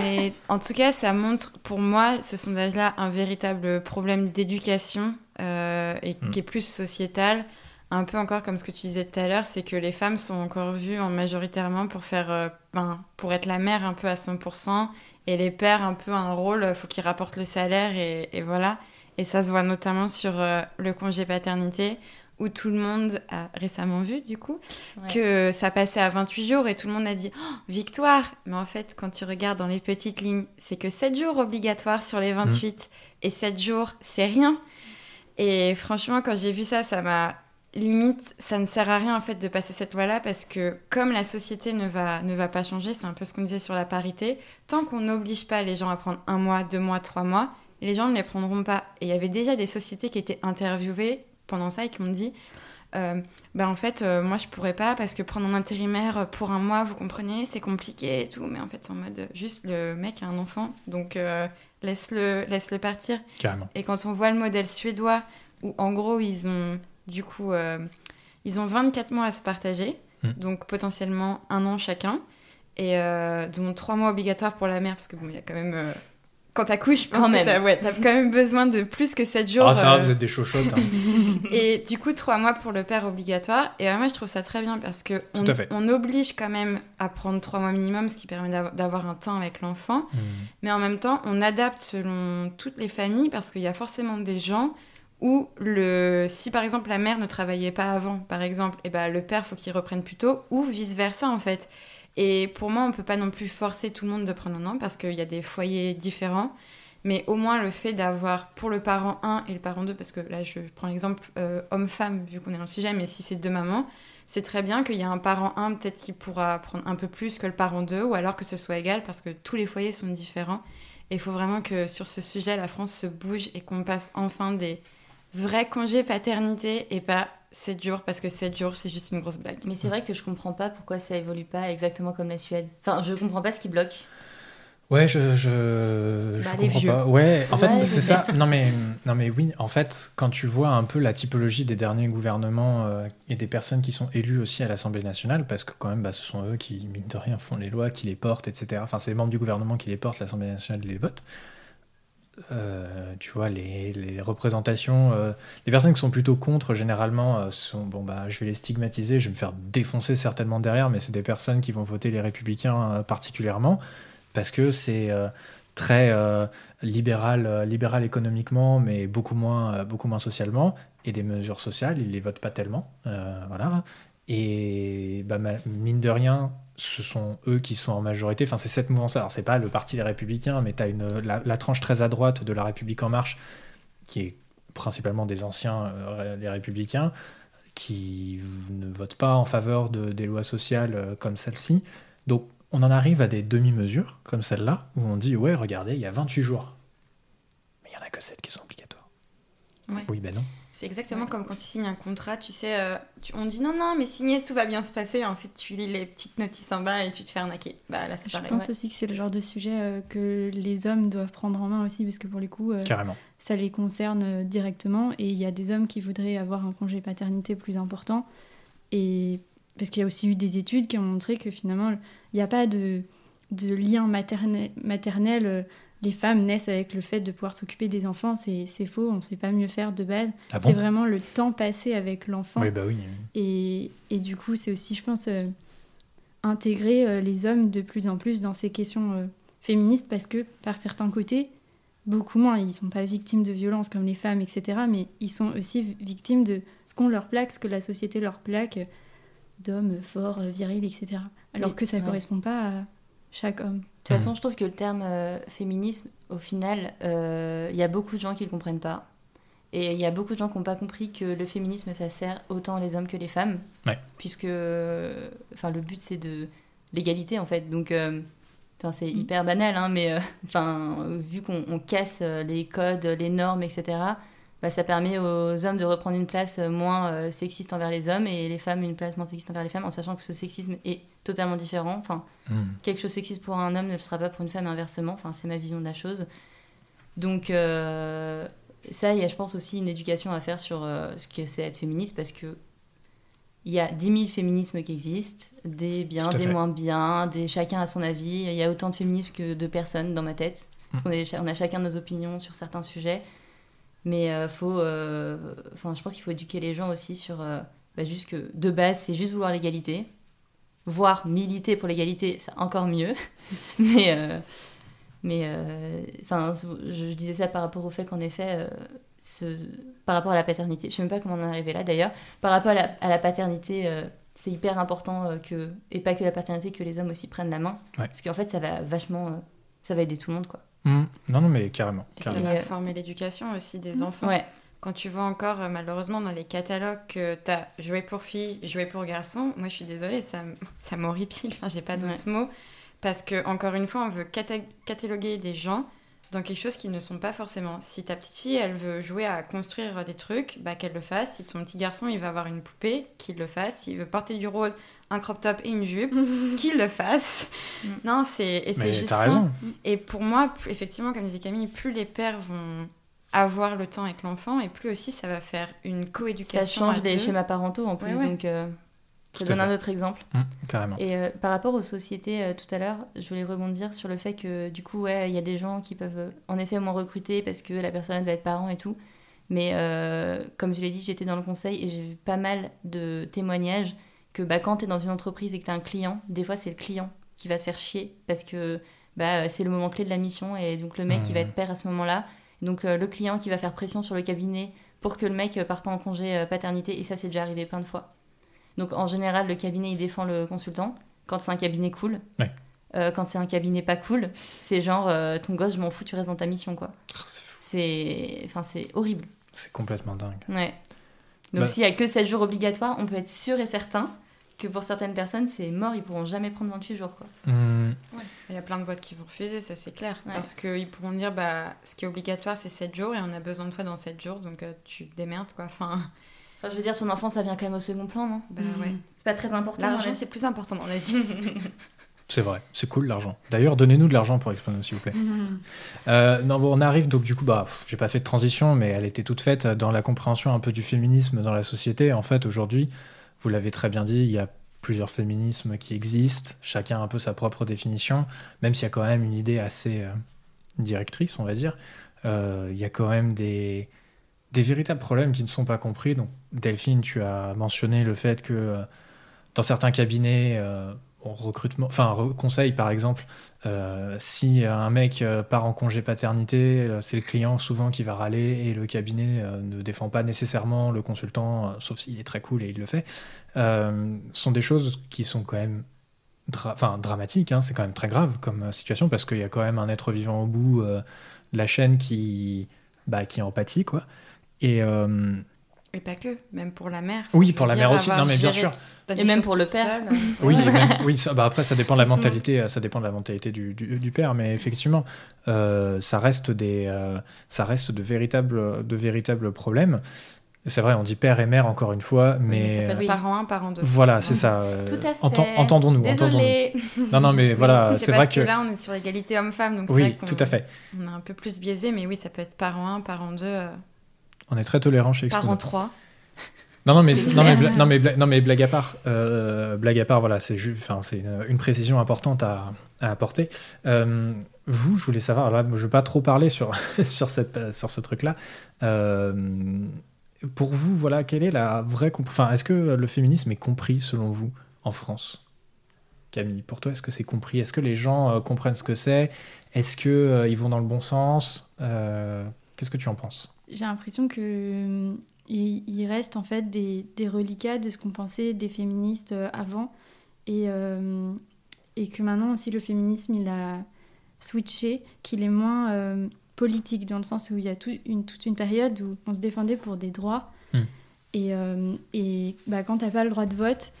Mais en tout cas, ça montre, pour moi, ce sondage-là, un véritable problème d'éducation euh, et Mm. qui est plus sociétal. Un peu encore comme ce que tu disais tout à l'heure, c'est que les femmes sont encore vues en majoritairement pour faire, euh, ben, pour être la mère un peu à 100%, et les pères un peu un rôle, il faut qu'ils rapportent le salaire et, et voilà. Et ça se voit notamment sur euh, le congé paternité, où tout le monde a récemment vu du coup Ouais. que ça passait à 28 jours et tout le monde a dit Oh, victoire mais en fait quand tu regardes dans les petites lignes c'est que 7 jours obligatoires sur les 28 et 7 jours c'est rien et franchement quand j'ai vu ça ça m'a limite ça ne sert à rien en fait de passer cette loi là parce que comme la société ne va ne va pas changer c'est un peu ce qu'on disait sur la parité tant qu'on n'oblige pas les gens à prendre un mois deux mois trois mois les gens ne les prendront pas et il y avait déjà des sociétés qui étaient interviewées pendant ça et qui m'ont dit euh, ben en fait, euh, moi je pourrais pas parce que prendre un intérimaire pour un mois, vous comprenez, c'est compliqué et tout. Mais en fait, c'est en mode juste le mec a un enfant, donc euh, laisse-le laisse -le partir. Et quand on voit le modèle suédois où en gros ils ont du coup euh, ils ont 24 mois à se partager, Mm. donc potentiellement un an chacun, et euh, dont 3 mois obligatoires pour la mère parce que bon, il y a quand même. euh, quand t'accouches, je pense Quand que même. t'as ouais, t'as quand même besoin de plus que 7 jours. Ah, ça va, euh, vous êtes des chochottes. hein. (laughs) et du coup, trois mois pour le père obligatoire. Et euh, moi, je trouve ça très bien parce que on, oblige quand même à prendre trois mois minimum, ce qui permet d'av- d'avoir un temps avec l'enfant. Mhm. Mais en même temps, on adapte selon toutes les familles parce qu'il y a forcément des gens où le si par exemple la mère ne travaillait pas avant, par exemple, et ben le père faut qu'il reprenne plus tôt ou vice versa en fait. Et pour moi, on peut pas non plus forcer tout le monde de prendre un an parce qu'il y a des foyers différents. Mais au moins le fait d'avoir pour le parent 1 et le parent 2, parce que là je prends l'exemple euh, homme-femme vu qu'on est dans le sujet, mais si c'est deux mamans, c'est très bien qu'il y a un parent 1 peut-être qui pourra prendre un peu plus que le parent 2, ou alors que ce soit égal parce que tous les foyers sont différents. Et il faut vraiment que sur ce sujet, la France se bouge et qu'on passe enfin des vrais congés paternité et pas 7 jours, parce que 7 jours c'est juste une grosse blague. Mais c'est vrai que je comprends pas pourquoi ça évolue pas exactement comme la Suède. Enfin, je comprends pas ce qui bloque. Ouais, je, je, je Bah, comprends pas. Ouais, en fait, Ouais, c'est ça. Non mais, non mais oui, en fait, quand tu vois un peu la typologie des derniers gouvernements euh, et des personnes qui sont élues aussi à l'Assemblée nationale, parce que quand même, bah, ce sont eux qui, mine de rien, font les lois, qui les portent, etc. Enfin, c'est les membres du gouvernement qui les portent, l'Assemblée nationale les vote. Euh, tu vois, les, représentations, euh, les personnes qui sont plutôt contre, généralement, euh, sont, bon, bah, je vais les stigmatiser, je vais me faire défoncer certainement derrière, mais c'est des personnes qui vont voter les républicains particulièrement, parce que c'est très libéral, libéral économiquement, mais beaucoup moins, beaucoup moins socialement, et des mesures sociales, ils les votent pas tellement, voilà. Et bah, mine de rien, ce sont eux qui sont en majorité. Enfin, c'est cette mouvance-là. Alors, c'est pas le parti des Républicains, mais tu as une, la, la tranche très à droite de la République En Marche, qui est principalement des anciens, euh, les Républicains, qui ne votent pas en faveur de, des lois sociales euh, comme celle-ci. Donc, on en arrive à des demi-mesures, comme celle-là, où on dit Ouais, regardez, il y a 28 jours. Mais il n'y en a que 7 qui sont obligatoires. Ouais. Oui, ben non. C'est exactement comme quand tu signes un contrat, tu sais, euh, tu- on dit non, non, mais signer, tout va bien se passer. En fait, tu lis les petites notices en bas et tu te fais arnaquer. Bah là, c'est Je pareil. pense ouais. aussi que c'est le genre de sujet euh, que les hommes doivent prendre en main aussi, parce que pour les coups, euh, Carrément. ça les concerne directement. Et il y a des hommes qui voudraient avoir un congé paternité plus important. Et parce qu'il y a aussi eu des études qui ont montré que finalement, il n'y a pas de, de lien maternel. maternel euh, les femmes naissent avec le fait de pouvoir s'occuper des enfants. C'est c'est faux, on ne sait pas mieux faire de base. Ah c'est vraiment le temps passé avec l'enfant. Oui, bah oui. Et, et du coup, c'est aussi, je pense, euh, intégrer euh, les hommes de plus en plus dans ces questions euh, féministes parce que, par certains côtés, beaucoup moins, ils ne sont pas victimes de violences comme les femmes, etc., mais ils sont aussi vi- victimes de ce qu'on leur plaque, ce que la société leur plaque, d'hommes forts, virils, etc. Alors Oui, que ça ne ouais. correspond pas à chaque homme. De toute façon, je trouve que le terme euh, féminisme, au final, euh, il y a beaucoup de gens qui ne le comprennent pas. Et il y a beaucoup de gens qui n'ont pas compris que le féminisme, ça sert autant les hommes que les femmes. Ouais. Puisque euh, enfin, le but, c'est de l'égalité, en fait. Donc, euh, enfin, c'est Mm. hyper banal, hein, mais euh, (laughs) enfin, vu qu'on on casse euh, les codes, les normes, etc., bah, ça permet aux hommes de reprendre une place euh, moins euh, sexiste envers les hommes et les femmes une place moins sexiste envers les femmes, en sachant que ce sexisme est totalement différent. Enfin, Hmm. quelque chose sexiste pour un homme ne le sera pas pour une femme inversement. Enfin, c'est ma vision de la chose. Donc, euh, ça, il y a, je pense, aussi une éducation à faire sur euh, ce que c'est être féministe parce que il y a 10 000 féminismes qui existent, des bien, Tout à des fait. moins bien, des, chacun a son avis. Il y a autant de féminisme que de personnes dans ma tête. Parce Mm. qu'on on a chacun nos opinions sur certains sujets. Mais euh, faut, euh, enfin, je pense qu'il faut éduquer les gens aussi sur euh, bah, juste que de base, c'est juste vouloir l'égalité. Voire militer pour l'égalité, c'est encore mieux. (laughs) mais mais enfin, je, disais ça par rapport au fait qu'en effet, ce- par rapport à la paternité, je sais même pas comment on en est arrivé là d'ailleurs, par rapport à la, à la paternité, c'est hyper important que, et pas que la paternité, que les hommes aussi prennent la main. Ouais. Parce qu'en fait, ça va vachement, ça va aider tout le monde quoi. Hmm. Non, non, mais carrément. Carrément. va Et, euh, former l'éducation aussi des Mhm. enfants. Ouais, Quand tu vois encore, euh, malheureusement, dans les catalogues que tu as joué pour filles, joué pour garçons, moi je suis désolée, ça, (laughs) ça m'horripile, enfin j'ai pas d'autres mots. Parce que, encore une fois, on veut cata- cataloguer des gens dans quelque chose qu'ils ne sont pas forcément. Si ta petite fille, elle veut jouer à construire des trucs, bah qu'elle le fasse. Si ton petit garçon, il va avoir une poupée, qu'il le fasse. S'il veut porter du rose, un crop top et une jupe, (laughs) qu'il le fasse. Mm. Non, c'est et c'est juste t'as ça. raison. Et pour moi, plus- effectivement, comme disait Camille, plus les pères vont avoir le temps avec l'enfant, et plus aussi ça va faire une ça coéducation. change à les deux. schémas parentaux en plus, Ouais, ouais. donc euh, À donne un autre exemple. Hmm, carrément. Et euh, par rapport aux sociétés, euh, tout à l'heure, je voulais rebondir sur le fait que du coup, ouais, il y a des gens qui peuvent euh, en effet moins recruter parce que la personne va être parent et tout. Mais euh, comme je l'ai dit, j'étais dans le conseil et j'ai vu pas mal de témoignages que bah, quand tu es dans une entreprise et que tu as un client, des fois c'est le client qui va te faire chier parce que bah, c'est le moment clé de la mission et donc le mec il va Mhm. être père à ce moment-là. Donc le client qui va faire pression sur le cabinet pour que le mec parte pas en congé paternité et ça c'est déjà arrivé plein de fois. Donc en général le cabinet il défend le consultant quand c'est un cabinet cool. Ouais. Euh, quand c'est un cabinet pas cool, c'est genre euh, ton gosse je m'en fous tu restes dans ta mission quoi. Ah, C'est enfin c'est horrible. C'est complètement dingue. Ouais. Donc Bah- s'il y a que 7 jours obligatoires, on peut être sûr et certain que pour certaines personnes c'est mort, ils pourront jamais prendre 28 jours quoi. Hmm. Il y a plein de boîtes qui vont refuser, ça c'est clair. Ouais. Parce qu'ils pourront dire, bah, ce qui est obligatoire c'est 7 jours, et on a besoin de toi dans 7 jours, donc euh, tu te démerdes quoi. Enfin, Enfin, je veux dire son enfant ça vient quand même au second plan non? Bah ouais. C'est pas très important. L'argent la- c'est plus important dans la vie. (laughs) C'est vrai, c'est cool l'argent. D'ailleurs, donnez-nous de l'argent pour Expono, s'il vous plaît. Euh, non, bon, on arrive donc du coup, bah, j'ai pas fait de transition, mais elle était toute faite dans la compréhension un peu du féminisme dans la société. En fait, aujourd'hui, vous l'avez très bien dit, il y a plusieurs féminismes qui existent, chacun a un peu sa propre définition, même s'il y a quand même une idée assez euh, directrice, on va dire. Euh, Il y a quand même des, des véritables problèmes qui ne sont pas compris. Donc, Delphine, tu as mentionné le fait que euh, dans certains cabinets, euh, en recrutement, enfin, conseil par exemple, euh, si un mec part en congé paternité, c'est le client souvent qui va râler et le cabinet ne défend pas nécessairement le consultant, sauf s'il est très cool et il le fait. Sont des choses qui sont quand même dra- enfin, dramatique, hein, c'est quand même très grave comme situation parce qu'il y a quand même un être vivant au bout de la chaîne qui, bah, qui en pâtit, quoi. Et euh, Et pas que, même pour la mère. Oui, pour la dire, mère aussi. Non, mais bien sûr. Et même pour le père. (laughs) oui, (laughs) même- oui ça, bah, après ça dépend de la mentalité, euh, ça dépend de la mentalité du, du, du père, mais effectivement, euh, ça reste des, euh, ça reste de véritables, de véritables problèmes. C'est vrai, on dit père et mère encore une fois, mais, Mais ça peut être Oui. parent 1, parent 2. voilà, c'est ça. euh, Tout à fait. enten- entendons-nous. Désolée. (laughs) Non, non, mais voilà, Oui, c'est vrai parce que, que là, on est sur égalité homme-femme, donc c'est oui, vrai tout à fait. on est un peu plus biaisé, mais oui, ça peut être parent 1, parent 2, euh, On est très tolérant chez parent Expo. 3. Non, non, mais, non, mais, non, mais, bla- non, mais blague à part, euh, blague à part, voilà, c'est une, une précision importante à, à apporter. Euh, vous, je voulais savoir, là, je ne veux pas trop parler sur, (laughs) sur, cette, sur ce truc-là. Euh, pour vous, voilà, quelle est la vraie. Enfin, est-ce que le féminisme est compris selon vous en France? Camille, pour toi, est-ce que c'est compris? Est-ce que les gens comprennent ce que c'est? Est-ce qu'ils vont dans le bon sens? Qu'est-ce que tu en penses? J'ai l'impression que euh, il, il reste en fait des, des reliquats de ce qu'on pensait des féministes euh, avant et, euh, et que maintenant aussi le féminisme il a switché, qu'il est moins euh, politique dans le sens où il y a tout une, toute une période où on se défendait pour des droits Hmm. et, euh, et bah, quand t'as pas le droit de vote,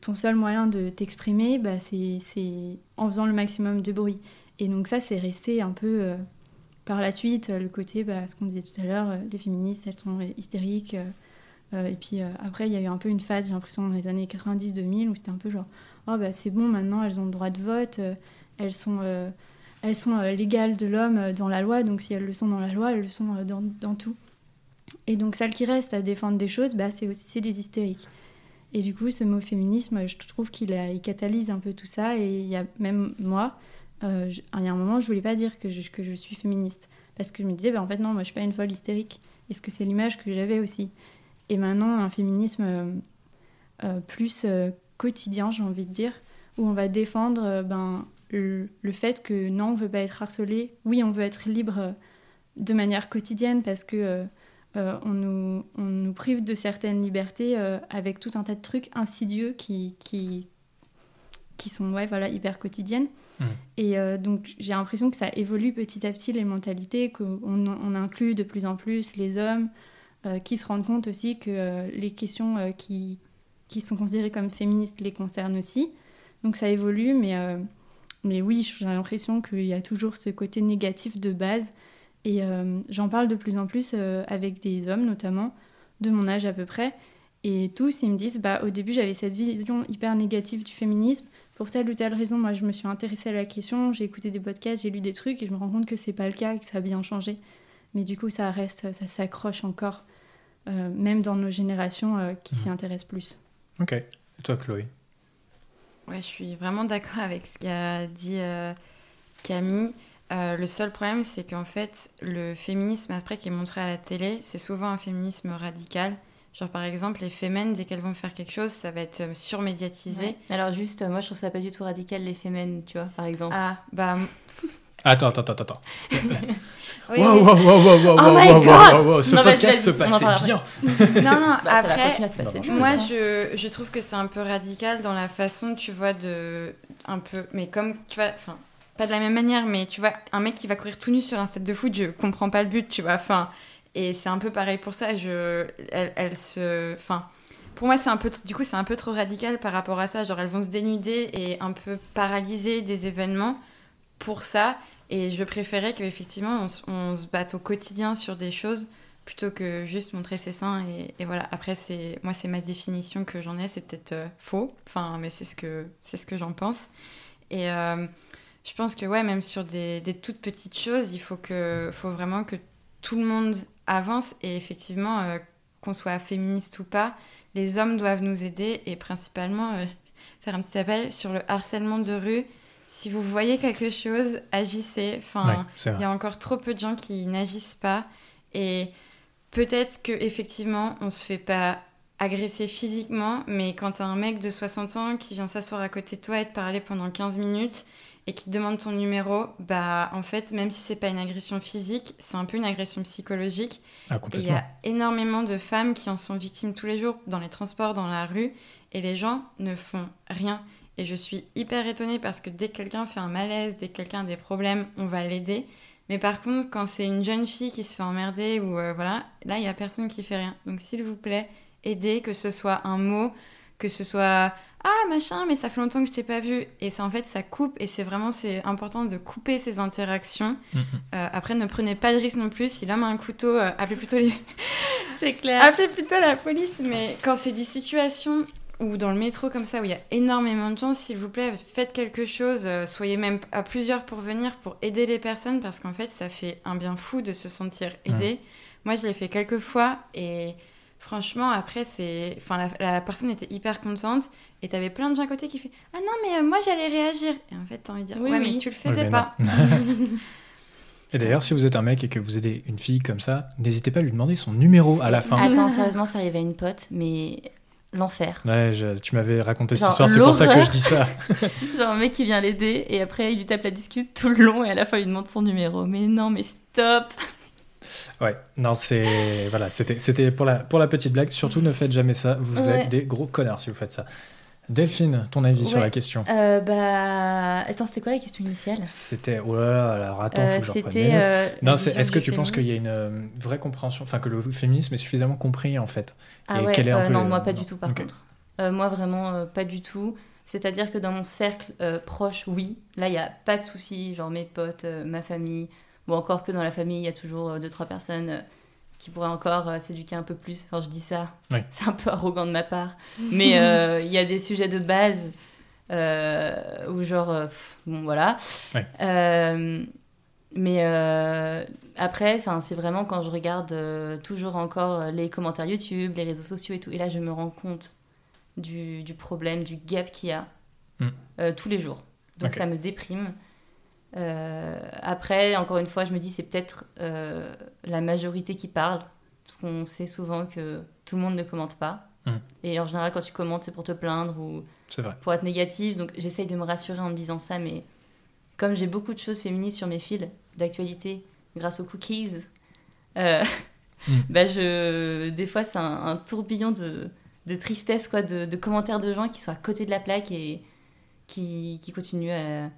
ton seul moyen de t'exprimer, bah, c'est en faisant le maximum de bruit. Et donc ça, c'est resté un peu par la suite, euh, le côté, bah, ce qu'on disait tout à l'heure, euh, les féministes, elles sont hystériques. euh, et puis après, il y a eu un peu une phase, j'ai l'impression, dans les années 90-2000, où c'était un peu genre, oh bah c'est bon, maintenant elles ont le droit de vote, elles sont, elles sont euh, l'égale de l'homme dans la loi, donc si elles le sont dans la loi, elles le sont dans, tout. Et donc celles qui restent à défendre des choses, bah, c'est aussi des hystériques. Et du coup, ce mot féminisme, je trouve qu'il catalyse un peu tout ça. Et il y a même moi, euh, il y a un moment, je voulais pas dire que je, que je suis féministe. Parce que je me disais, bah, en fait, non, moi, je suis pas une folle hystérique. Est-ce que c'est l'image que j'avais aussi? Et maintenant, un féminisme euh, euh, plus quotidien, j'ai envie de dire, où on va défendre ben, le, fait que non, on veut pas être harcelé. Oui, on veut être libre de manière quotidienne parce que on, nous, on nous prive de certaines libertés avec tout un tas de trucs insidieux qui, qui, qui sont ouais, voilà, hyper quotidiennes. Mm. Et euh, donc j'ai l'impression que ça évolue petit à petit les mentalités, qu'on on inclut de plus en plus les hommes, euh, qui se rendent compte aussi que euh, les questions qui, qui sont considérées comme féministes les concernent aussi. Donc ça évolue, mais, mais oui, j'ai l'impression qu'il y a toujours ce côté négatif de base. Et j'en parle de plus en plus avec des hommes, notamment, de mon âge à peu près. Et tous, ils me disent, bah, au début, j'avais cette vision hyper négative du féminisme. Pour telle ou telle raison, moi, je me suis intéressée à la question, j'ai écouté des podcasts, j'ai lu des trucs, et je me rends compte que c'est pas le cas et que ça a bien changé. Mais du coup, ça reste, ça s'accroche encore, euh, même dans nos générations euh, qui s'y intéressent plus. Ok. Et toi, Chloé? Ouais, je suis vraiment d'accord avec ce qu'a dit euh, Camille. Euh, le seul problème, c'est qu'en fait, le féminisme après qui est montré à la télé, c'est souvent un féminisme radical. Genre par exemple, les fémènes, dès qu'elles vont faire quelque chose, ça va être euh, surmédiatisé. Ouais. Alors juste, euh, moi je trouve ça pas du tout radical les fémènes, tu vois, par exemple. Ah, bah. Attends, attends, attends, attends. (laughs) oui, Wow, wow, wow, wow, wow, Oh wow, Ce Non, podcast se passait parlera bien. (laughs) Non, non, Bah, ça va après, à se passer. Non, je Moi, je, je trouve que c'est un peu radical dans la façon, tu vois, de. Un peu. Mais comme, tu vois, enfin, pas de la même manière, mais tu vois, un mec qui va courir tout nu sur un set de foot, je comprends pas le but, tu vois. Enfin, et c'est un peu pareil pour ça. Je, elle, se. Enfin, pour moi, c'est un peu. Du coup, c'est un peu trop radical par rapport à ça. Genre, elles vont se dénuder et un peu paralyser des événements pour ça. Et je préférais qu'effectivement, on, on se batte au quotidien sur des choses plutôt que juste montrer ses seins et, et voilà après c'est moi c'est ma définition que j'en ai c'est peut-être euh, faux enfin mais c'est ce que c'est ce que j'en pense et euh, je pense que ouais même sur des, des toutes petites choses il faut que faut vraiment que tout le monde avance et effectivement euh, qu'on soit féministe ou pas les hommes doivent nous aider et principalement euh, (laughs) faire un petit appel sur le harcèlement de rue. Si vous voyez quelque chose agissez. Enfin il y a encore trop peu de gens qui n'agissent pas. Et peut-être que effectivement on se fait pas agresser physiquement, mais quand t'as un mec de 60 ans qui vient s'asseoir à côté de toi et te parler pendant 15 minutes et qui te demande ton numéro, bah en fait même si c'est pas une agression physique, c'est un peu une agression psychologique Ah, il y a énormément de femmes qui en sont victimes tous les jours dans les transports, dans la rue, et les gens ne font rien. Et je suis hyper étonnée parce que dès que quelqu'un fait un malaise, dès que quelqu'un a des problèmes, on va l'aider. Mais par contre, quand c'est une jeune fille qui se fait emmerder ou euh, voilà, là, il n'y a personne qui fait rien. Donc s'il vous plaît, aidez, que ce soit un mot, que ce soit ah machin, mais ça fait longtemps que je t'ai pas vu. Et c'est en fait, ça coupe et c'est vraiment c'est important de couper ces interactions. Mhm. Euh, après, ne prenez pas de risque non plus. Si l'homme a un couteau, euh, appelez plutôt les... (laughs) C'est clair. appelez plutôt la police. Mais quand c'est des situations ou dans le métro comme ça où il y a énormément de gens, s'il vous plaît, faites quelque chose. euh, soyez même à plusieurs pour venir pour aider les personnes parce qu'en fait, ça fait un bien fou de se sentir aidé. Moi, je l'ai fait quelques fois et franchement, après, c'est, enfin, la, la personne était hyper contente et t'avais plein de gens à côté qui fait ah non mais euh, moi j'allais réagir et en fait t'as envie de dire Oui, ouais oui. mais tu le faisais pas. (laughs) Et d'ailleurs, si vous êtes un mec et que vous aidez une fille comme ça, n'hésitez pas à lui demander son numéro à la fin. Attends, sérieusement, ça arrive à une pote, mais l'enfer. Ouais, je- tu m'avais raconté cette Genre, histoire, c'est pour ça que je dis ça. (laughs) (laughs) Genre un mec qui vient l'aider et après il lui tape la discute tout le long et à la fin il lui demande son numéro. Mais non, mais stop Ouais, non, c'est. Voilà, c'était c'était pour la, pour la petite blague. Surtout, ne faites jamais ça. Vous Ouais. êtes des gros connards si vous faites ça. Delphine, ton avis sur la question? Euh, Bah. Attends, c'était quoi la question initiale? C'était. Oh là là, alors attends, Euh, faut que je euh, Non, est-ce que tu penses qu'il y a une euh, vraie compréhension, enfin que le féminisme est suffisamment compris en fait? Ah et ouais, est un non, le- moi pas non. du tout par contre. Moi vraiment pas du tout. C'est-à-dire que dans mon cercle proche, oui, là il n'y a pas de souci, genre mes potes, ma famille, ou encore que dans la famille il y a toujours euh, deux trois personnes euh, qui pourraient encore euh, s'éduquer un peu plus. Enfin je dis ça, Oui. (laughs) c'est un peu arrogant de ma part, mais euh, il y a des sujets de base euh, où genre, pff, bon voilà. Mais après, c'est vraiment quand je regarde toujours encore les commentaires YouTube, les réseaux sociaux et tout, et là je me rends compte du, du problème, du gap qu'il y a Mm. euh, tous les jours. Donc ça me déprime. Euh, après, encore une fois, je me dis c'est peut-être euh, la majorité qui parle, parce qu'on sait souvent que tout le monde ne commente pas. Mm. Et en général, quand tu commentes, c'est pour te plaindre ou pour être négative. Donc j'essaye de me rassurer en me disant ça, mais comme j'ai beaucoup de choses féministes sur mes fils d'actualité grâce aux cookies, euh, Mm. (laughs) bah je, des fois c'est un, un tourbillon de, de tristesse, quoi, de, de commentaires de gens qui sont à côté de la plaque et qui, qui continuent à,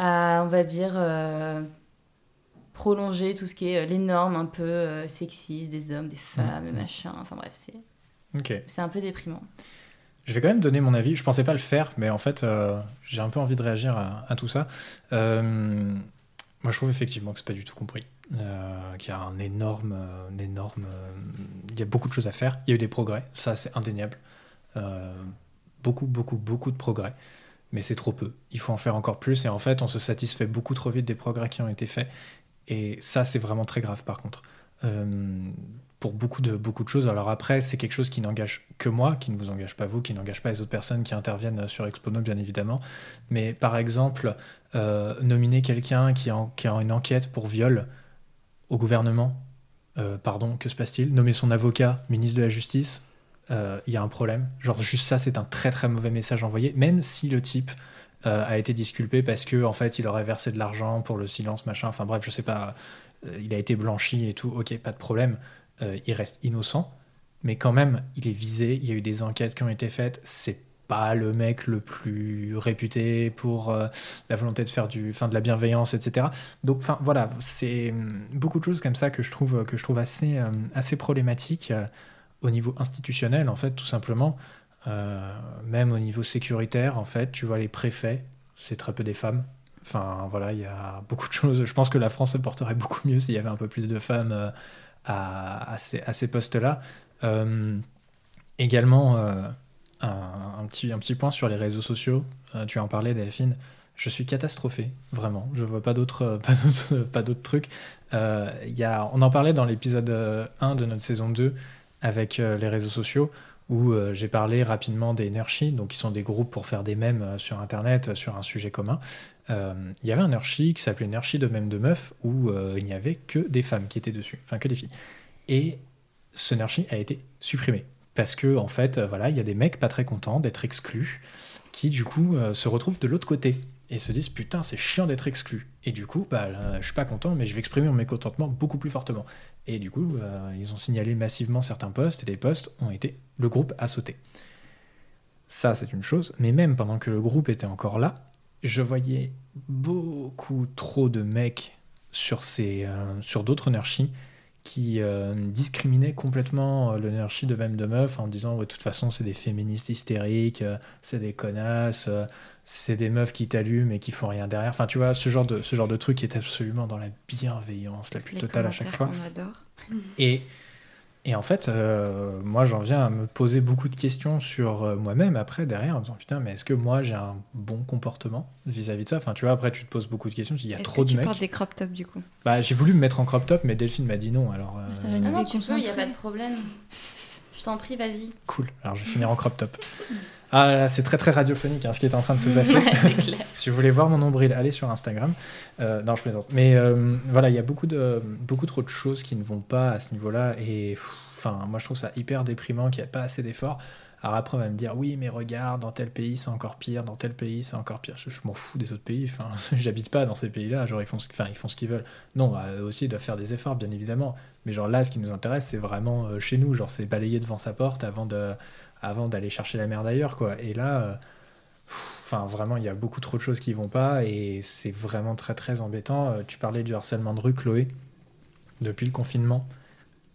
à, on va dire, euh, prolonger tout ce qui est euh, les normes un peu euh, sexistes des hommes, des femmes, Mm. machin. Enfin bref, c'est un peu déprimant. Je vais quand même donner mon avis. Je pensais pas le faire, mais en fait, euh, j'ai un peu envie de réagir à, à tout ça. Moi, je trouve effectivement que c'est pas du tout compris. Euh, qu'il y a un énorme, euh, un énorme, euh, il y a beaucoup de choses à faire. Il y a eu des progrès, ça c'est indéniable. Beaucoup, beaucoup, beaucoup de progrès, mais c'est trop peu. Il faut en faire encore plus. Et en fait, on se satisfait beaucoup trop vite des progrès qui ont été faits. Et ça, c'est vraiment très grave, par contre. Euh, pour beaucoup de, beaucoup de choses. Alors après, c'est quelque chose qui n'engage que moi, qui ne vous engage pas vous, qui n'engage pas les autres personnes qui interviennent sur Expono, bien évidemment. Mais par exemple, euh, nominer quelqu'un qui, a une enquête pour viol au gouvernement, euh, pardon, que se passe-t-il? Nommer son avocat ministre de la Justice, euh, il y a un problème. Genre, juste ça, c'est un très très mauvais message envoyé, même si le type euh, a été disculpé parce que en fait, il aurait versé de l'argent pour le silence, machin. Enfin bref, je sais pas. euh, il a été blanchi et tout. Ok, pas de problème. Il reste innocent, mais quand même, il est visé. Il y a eu des enquêtes qui ont été faites. C'est pas le mec le plus réputé pour la volonté de faire du, fin, de la bienveillance, etc. Donc, enfin, voilà, c'est hum, beaucoup de choses comme ça que je trouve que je trouve assez assez problématiques euh, au niveau institutionnel, en fait, tout simplement. Euh, même au niveau sécuritaire, en fait, tu vois, les préfets, c'est très peu des femmes. Enfin, voilà, il y a beaucoup de choses. Je pense que la France se porterait beaucoup mieux s'il y avait un peu plus de femmes euh, à, à ces, postes-là. Euh, également, euh, un, petit, un petit point sur les réseaux sociaux. Tu en parlais, Delphine. Je suis catastrophé, vraiment. Je vois pas d'autres (laughs) pas d'autres- trucs. Y a, on en parlait dans l'épisode euh, 1 de notre saison 2 avec euh, les réseaux sociaux où euh, j'ai parlé rapidement des Nershi, donc qui sont des groupes pour faire des mèmes euh, sur Internet sur un sujet commun. Il y avait un Nershi qui s'appelait Nershi de même de meuf où il n'y avait que des femmes qui étaient dessus, enfin que des filles. Et ce Nershi a été supprimé parce que en fait, voilà, il y a des mecs pas très contents d'être exclus qui du coup se retrouvent de l'autre côté et se disent putain c'est chiant d'être exclu et du coup bah là, je suis pas content mais je vais exprimer mon mécontentement beaucoup plus fortement et du coup euh, ils ont signalé massivement certains postes et les postes ont été le groupe a sauté Ça, c'est une chose. Mais même pendant que le groupe était encore là, je voyais beaucoup trop de mecs sur, ces, euh, sur d'autres nurshi qui euh, discriminaient complètement euh, le nurshi de même de meufs en disant ouais, de toute façon c'est des féministes hystériques, euh, c'est des connasses, euh, c'est des meufs qui t'allument et qui font rien derrière. Enfin tu vois ce genre de ce genre de truc est absolument dans la bienveillance la plus Les totale à chaque fois. adore. Et, et en fait, euh, moi, j'en viens à me poser beaucoup de questions sur euh, moi-même après, derrière, en me disant putain, mais est-ce que moi j'ai un bon comportement vis-à-vis de ça? Enfin, tu vois, après, tu te poses beaucoup de questions. tu dis, Il y a trop que de tu mecs. portes des crop tops du coup? Bah, j'ai voulu me mettre en crop top, mais Delphine m'a dit non. Alors, euh, Ça va Ah non, tu peux, il n'y a pas de problème. Je t'en prie, vas-y. cool. Alors, je vais finir en crop top. (laughs) Ah, c'est très très radiophonique hein, ce qui est en train de se passer. (laughs) Ouais, c'est clair. (laughs) si vous voulez voir mon nombril, allez sur Instagram. Euh, non, je plaisante. Mais euh, voilà, il y a beaucoup, de, beaucoup trop de choses qui ne vont pas à ce niveau-là. Et enfin, moi, je trouve ça hyper déprimant qu'il n'y ait pas assez d'efforts. Alors après, on va me dire, oui, mais regarde, dans tel pays, c'est encore pire, dans tel pays, c'est encore pire. Je, je m'en fous des autres pays. Enfin, (laughs) j'habite pas dans ces pays-là. Genre, ils font, ce, enfin, ils font ce qu'ils veulent. Non, bah, eux aussi, ils doivent faire des efforts, bien évidemment. Mais genre là, ce qui nous intéresse, c'est vraiment euh, chez nous. Genre, c'est balayer devant sa porte avant de, avant d'aller chercher la merde ailleurs, quoi. Et là, euh, enfin, vraiment, il y a beaucoup trop de choses qui vont pas et c'est vraiment très, très embêtant. Euh, tu parlais du harcèlement de rue, Chloé. Depuis le confinement,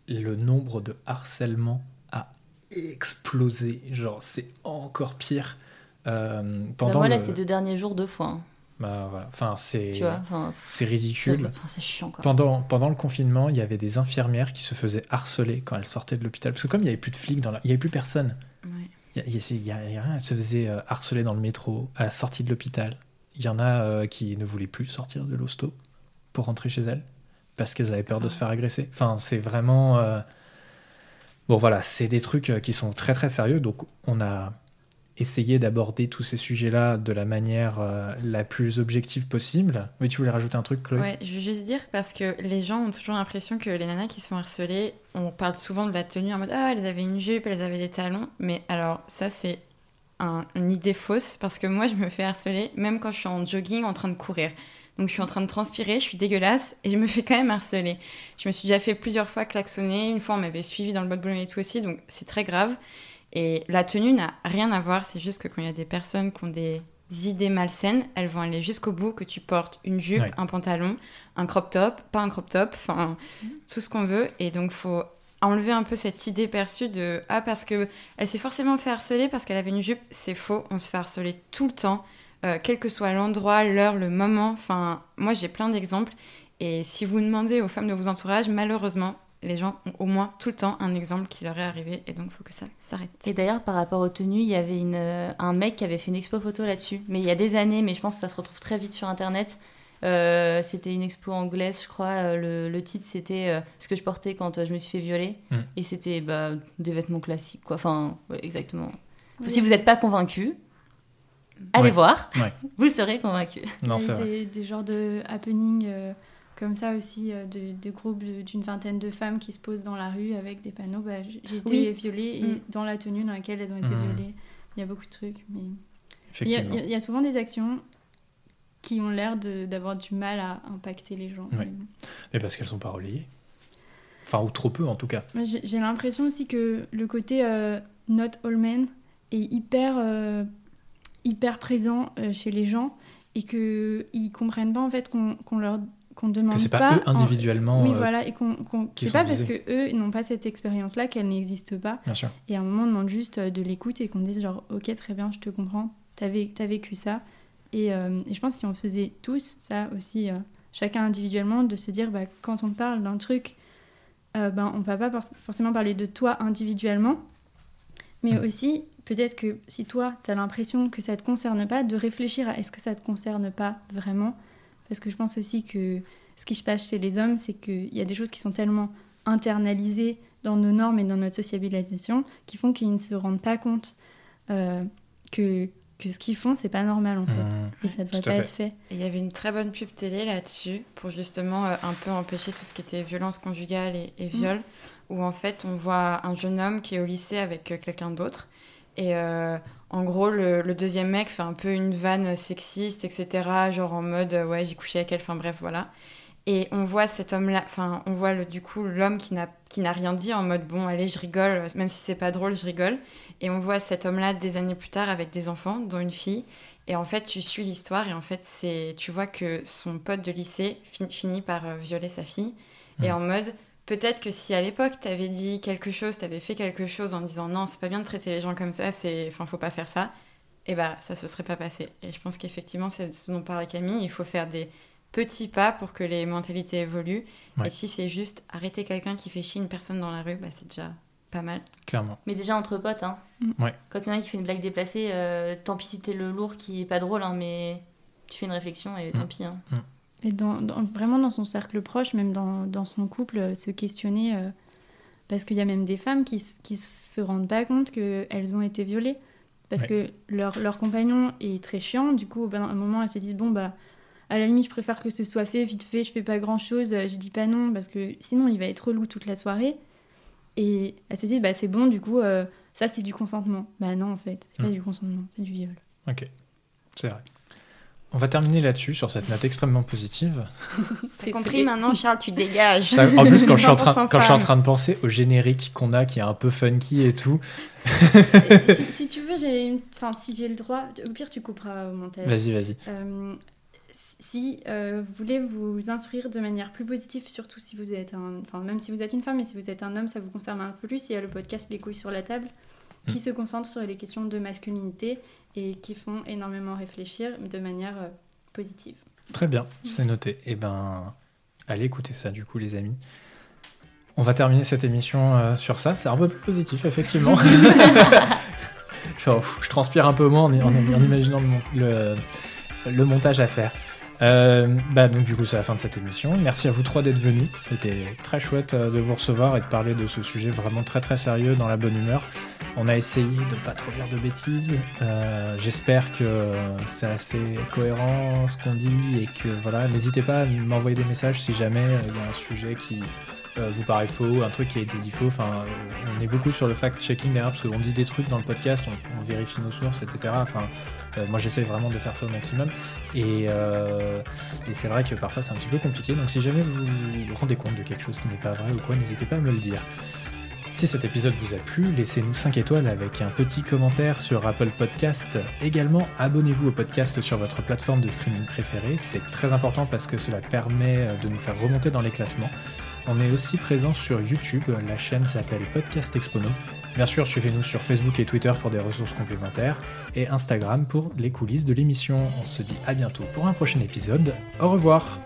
le nombre de harcèlements a explosé. Genre, c'est encore pire. Euh, Bah, pendant le- ces deux derniers jours, deux fois. hein, bah, voilà. Enfin, c'est c'est ridicule. enfin, c'est chiant, quoi. Pendant, pendant le confinement, il y avait des infirmières qui se faisaient harceler quand elles sortaient de l'hôpital. Parce que comme il n'y avait plus de flics, dans la... il n'y avait plus personne. Il y a- rien. Elles se faisaient euh, harceler dans le métro, à la sortie de l'hôpital. Il y en a euh, qui ne voulaient plus sortir de l'hosto pour rentrer chez elles parce qu'elles avaient peur de Ah. se faire agresser. Enfin, c'est vraiment... euh, Bon, voilà, c'est des trucs qui sont très très sérieux. Donc, on a essayé d'aborder tous ces sujets-là de la manière euh, la plus objective possible. Oui, tu voulais rajouter un truc, Chloé? Ouais, je veux juste dire parce que les gens ont toujours l'impression que les nanas qui se font harceler, on parle souvent de la tenue en mode ah elles avaient une jupe, elles avaient des talons, mais alors ça c'est un- une idée fausse parce que moi je me fais harceler même quand je suis en jogging en train de courir. Donc je suis en train de transpirer, je suis dégueulasse et je me fais quand même harceler. Je me suis déjà fait plusieurs fois klaxonner, une fois on m'avait suivi dans le bas de Boulogne et tout aussi, donc c'est très grave. Et la tenue n'a rien à voir, c'est juste que quand il y a des personnes qui ont des idées malsaines, elles vont aller jusqu'au bout que tu portes une jupe, Ouais. un pantalon, un crop top, pas un crop top, enfin tout ce qu'on veut. Et donc faut enlever un peu cette idée perçue de ah parce que elle s'est forcément fait harceler parce qu'elle avait une jupe, c'est faux. On se fait harceler tout le temps, euh, quel que soit l'endroit, l'heure, le moment. Enfin moi j'ai plein d'exemples. Et si vous demandez aux femmes de vos entourages, malheureusement les gens ont au moins tout le temps un exemple qui leur est arrivé et donc il faut que ça s'arrête. Et d'ailleurs, par rapport aux tenues, il y avait une, euh, un mec qui avait fait une expo photo là-dessus. Mais il y a des années, mais je pense que ça se retrouve très vite sur Internet. Euh, c'était une expo anglaise, je crois. Euh, Le, le titre, c'était euh, ce que je portais quand euh, je me suis fait violer. Mm. Et c'était bah, des vêtements classiques, quoi. Enfin, ouais, exactement. Oui. Si vous n'êtes pas convaincu, allez Ouais. voir. Ouais. (laughs) Vous serez convaincu. Non, c'est des, des genres de happening euh, comme ça aussi, euh, de, de groupes d'une vingtaine de femmes qui se posent dans la rue avec des panneaux. Bah, j'ai été Oui. violée et Mm. dans la tenue dans laquelle elles ont été Mm. violées. Il y a beaucoup de trucs. Mais... Il y, a, Effectivement. il y a souvent des actions qui ont l'air d'avoir du mal à impacter les gens. Mais parce qu'elles sont pas relayées. Enfin, ou trop peu en tout cas. J'ai l'impression aussi que le côté euh, not all men est hyper, euh, hyper présent euh, chez les gens et qu'ils comprennent pas en fait qu'on qu'on leur qu'on demande Que pas, eux en- individuellement. Oui, euh, voilà, et qu'on c'est sont pas parce que eux n'ont pas cette expérience-là qu'elle n'existe pas. Bien sûr. Et à un moment, on demande juste euh, de l'écoute et qu'on dise genre, ok, très bien, je te comprends, t'as vé- t'as vécu ça. Et, euh, et je pense que si on faisait tous ça aussi, euh, chacun individuellement, de se dire, bah, quand on parle d'un truc, euh, ben, on peut pas por- forcément parler de toi individuellement, mais Mm. aussi, peut-être que si toi, t'as l'impression que ça te concerne pas, de réfléchir à est-ce que ça te concerne pas vraiment. Parce que je pense aussi que ce qui se passe chez les hommes, c'est qu'il y a des choses qui sont tellement internalisées dans nos normes et dans notre sociabilisation qui font qu'ils ne se rendent pas compte euh, que, que ce qu'ils font, c'est pas normal en fait. Mmh. Et ça devrait tout à pas fait. être fait. Il y avait une très bonne pub télé là-dessus pour justement euh, un peu empêcher tout ce qui était violence conjugale et, et viol, où en fait on voit un jeune homme qui est au lycée avec euh, quelqu'un d'autre. Et euh, en gros, le, le deuxième mec fait un peu une vanne sexiste, etc. Genre en mode euh, ouais, j'ai couché avec elle, enfin bref, voilà. Et on voit cet homme-là, enfin, on voit le, du coup l'homme qui n'a rien dit en mode bon, allez, je rigole, même si c'est pas drôle, je rigole. Et on voit cet homme-là des années plus tard avec des enfants, dont une fille. Et en fait, tu suis l'histoire et en fait, c'est, tu vois que son pote de lycée finit par euh, violer sa fille. Et en mode, peut-être que si à l'époque, tu avais dit quelque chose, tu avais fait quelque chose en disant non, c'est pas bien de traiter les gens comme ça, c'est, enfin, faut pas faire ça. Et eh bah, ça se serait pas passé. Et je pense qu'effectivement, c'est ce dont parle Camille. Il faut faire des petits pas pour que les mentalités évoluent. Et si c'est juste arrêter quelqu'un qui fait chier une personne dans la rue, bah, c'est déjà pas mal. Clairement. Mais déjà entre potes, hein. Mm. Ouais. Quand il y en a un qui fait une blague déplacée, euh, tant pis si t'es le lourd qui est pas drôle, hein, mais tu fais une réflexion et tant mm. pis. Hein. Mm. Et dans, vraiment dans son cercle proche, même dans, dans son couple, euh, se questionner. Euh, parce qu'il y a même des femmes qui, qui se rendent pas compte qu'elles ont été violées. Parce que leur, leur compagnon est très chiant. Du coup, à un moment, elles se disent bon, bah à la limite, je préfère que ce soit fait vite fait, je fais pas grand chose, je dis pas non parce que sinon il va être relou toute la soirée. Et elle se dit, bah c'est bon, du coup, euh, ça c'est du consentement. Bah non, en fait, c'est pas hmm. du consentement, c'est du viol. Ok, c'est vrai. On va terminer là-dessus, sur cette note extrêmement positive. (laughs) T'as compris maintenant, Charles, tu dégages. En plus, quand, je suis, en train, quand je suis en train de penser au générique qu'on a, qui est un peu funky et tout. si, tu veux, j'ai enfin, si j'ai le droit, au pire, tu couperas au montage. Vas-y, vas-y. Euh, si euh, vous voulez vous instruire de manière plus positive, surtout si vous êtes un, enfin même si vous êtes une femme, mais si vous êtes un homme, ça vous concerne un peu plus. Il y a le podcast Les couilles sur la table qui mm. se concentre sur les questions de masculinité et qui font énormément réfléchir de manière euh, positive. Très bien, c'est noté. Eh ben, allez écouter ça du coup, les amis. On va terminer cette émission euh, sur ça. C'est un peu plus positif, effectivement. (laughs) (laughs) je, transpire un peu moins en, imaginant le, le montage à faire. Euh, bah donc du coup c'est la fin de cette émission. Merci à vous trois d'être venus. C'était très chouette euh, de vous recevoir et de parler de ce sujet vraiment très très sérieux dans la bonne humeur. On a essayé de pas trop dire de bêtises. Euh, j'espère que c'est assez cohérent ce qu'on dit et que voilà. N'hésitez pas à m'envoyer des messages si jamais il y a un sujet qui vous paraît faux, un truc qui a été dit faux. Enfin, on est beaucoup sur le fact-checking derrière parce qu'on dit des trucs dans le podcast, on, vérifie nos sources, etc. Enfin, euh, moi, j'essaie vraiment de faire ça au maximum. Euh, et, c'est vrai que parfois, c'est un petit peu compliqué. Donc, si jamais vous vous rendez compte de quelque chose qui n'est pas vrai ou quoi, n'hésitez pas à me le dire. Si cet épisode vous a plu, laissez-nous 5 étoiles avec un petit commentaire sur Apple Podcast. Également, abonnez-vous au podcast sur votre plateforme de streaming préférée. C'est très important parce que cela permet de nous faire remonter dans les classements. On est aussi présent sur YouTube, la chaîne s'appelle Podcast Expono. Bien sûr, suivez-nous sur Facebook et Twitter pour des ressources complémentaires et Instagram pour les coulisses de l'émission. On se dit à bientôt pour un prochain épisode. Au revoir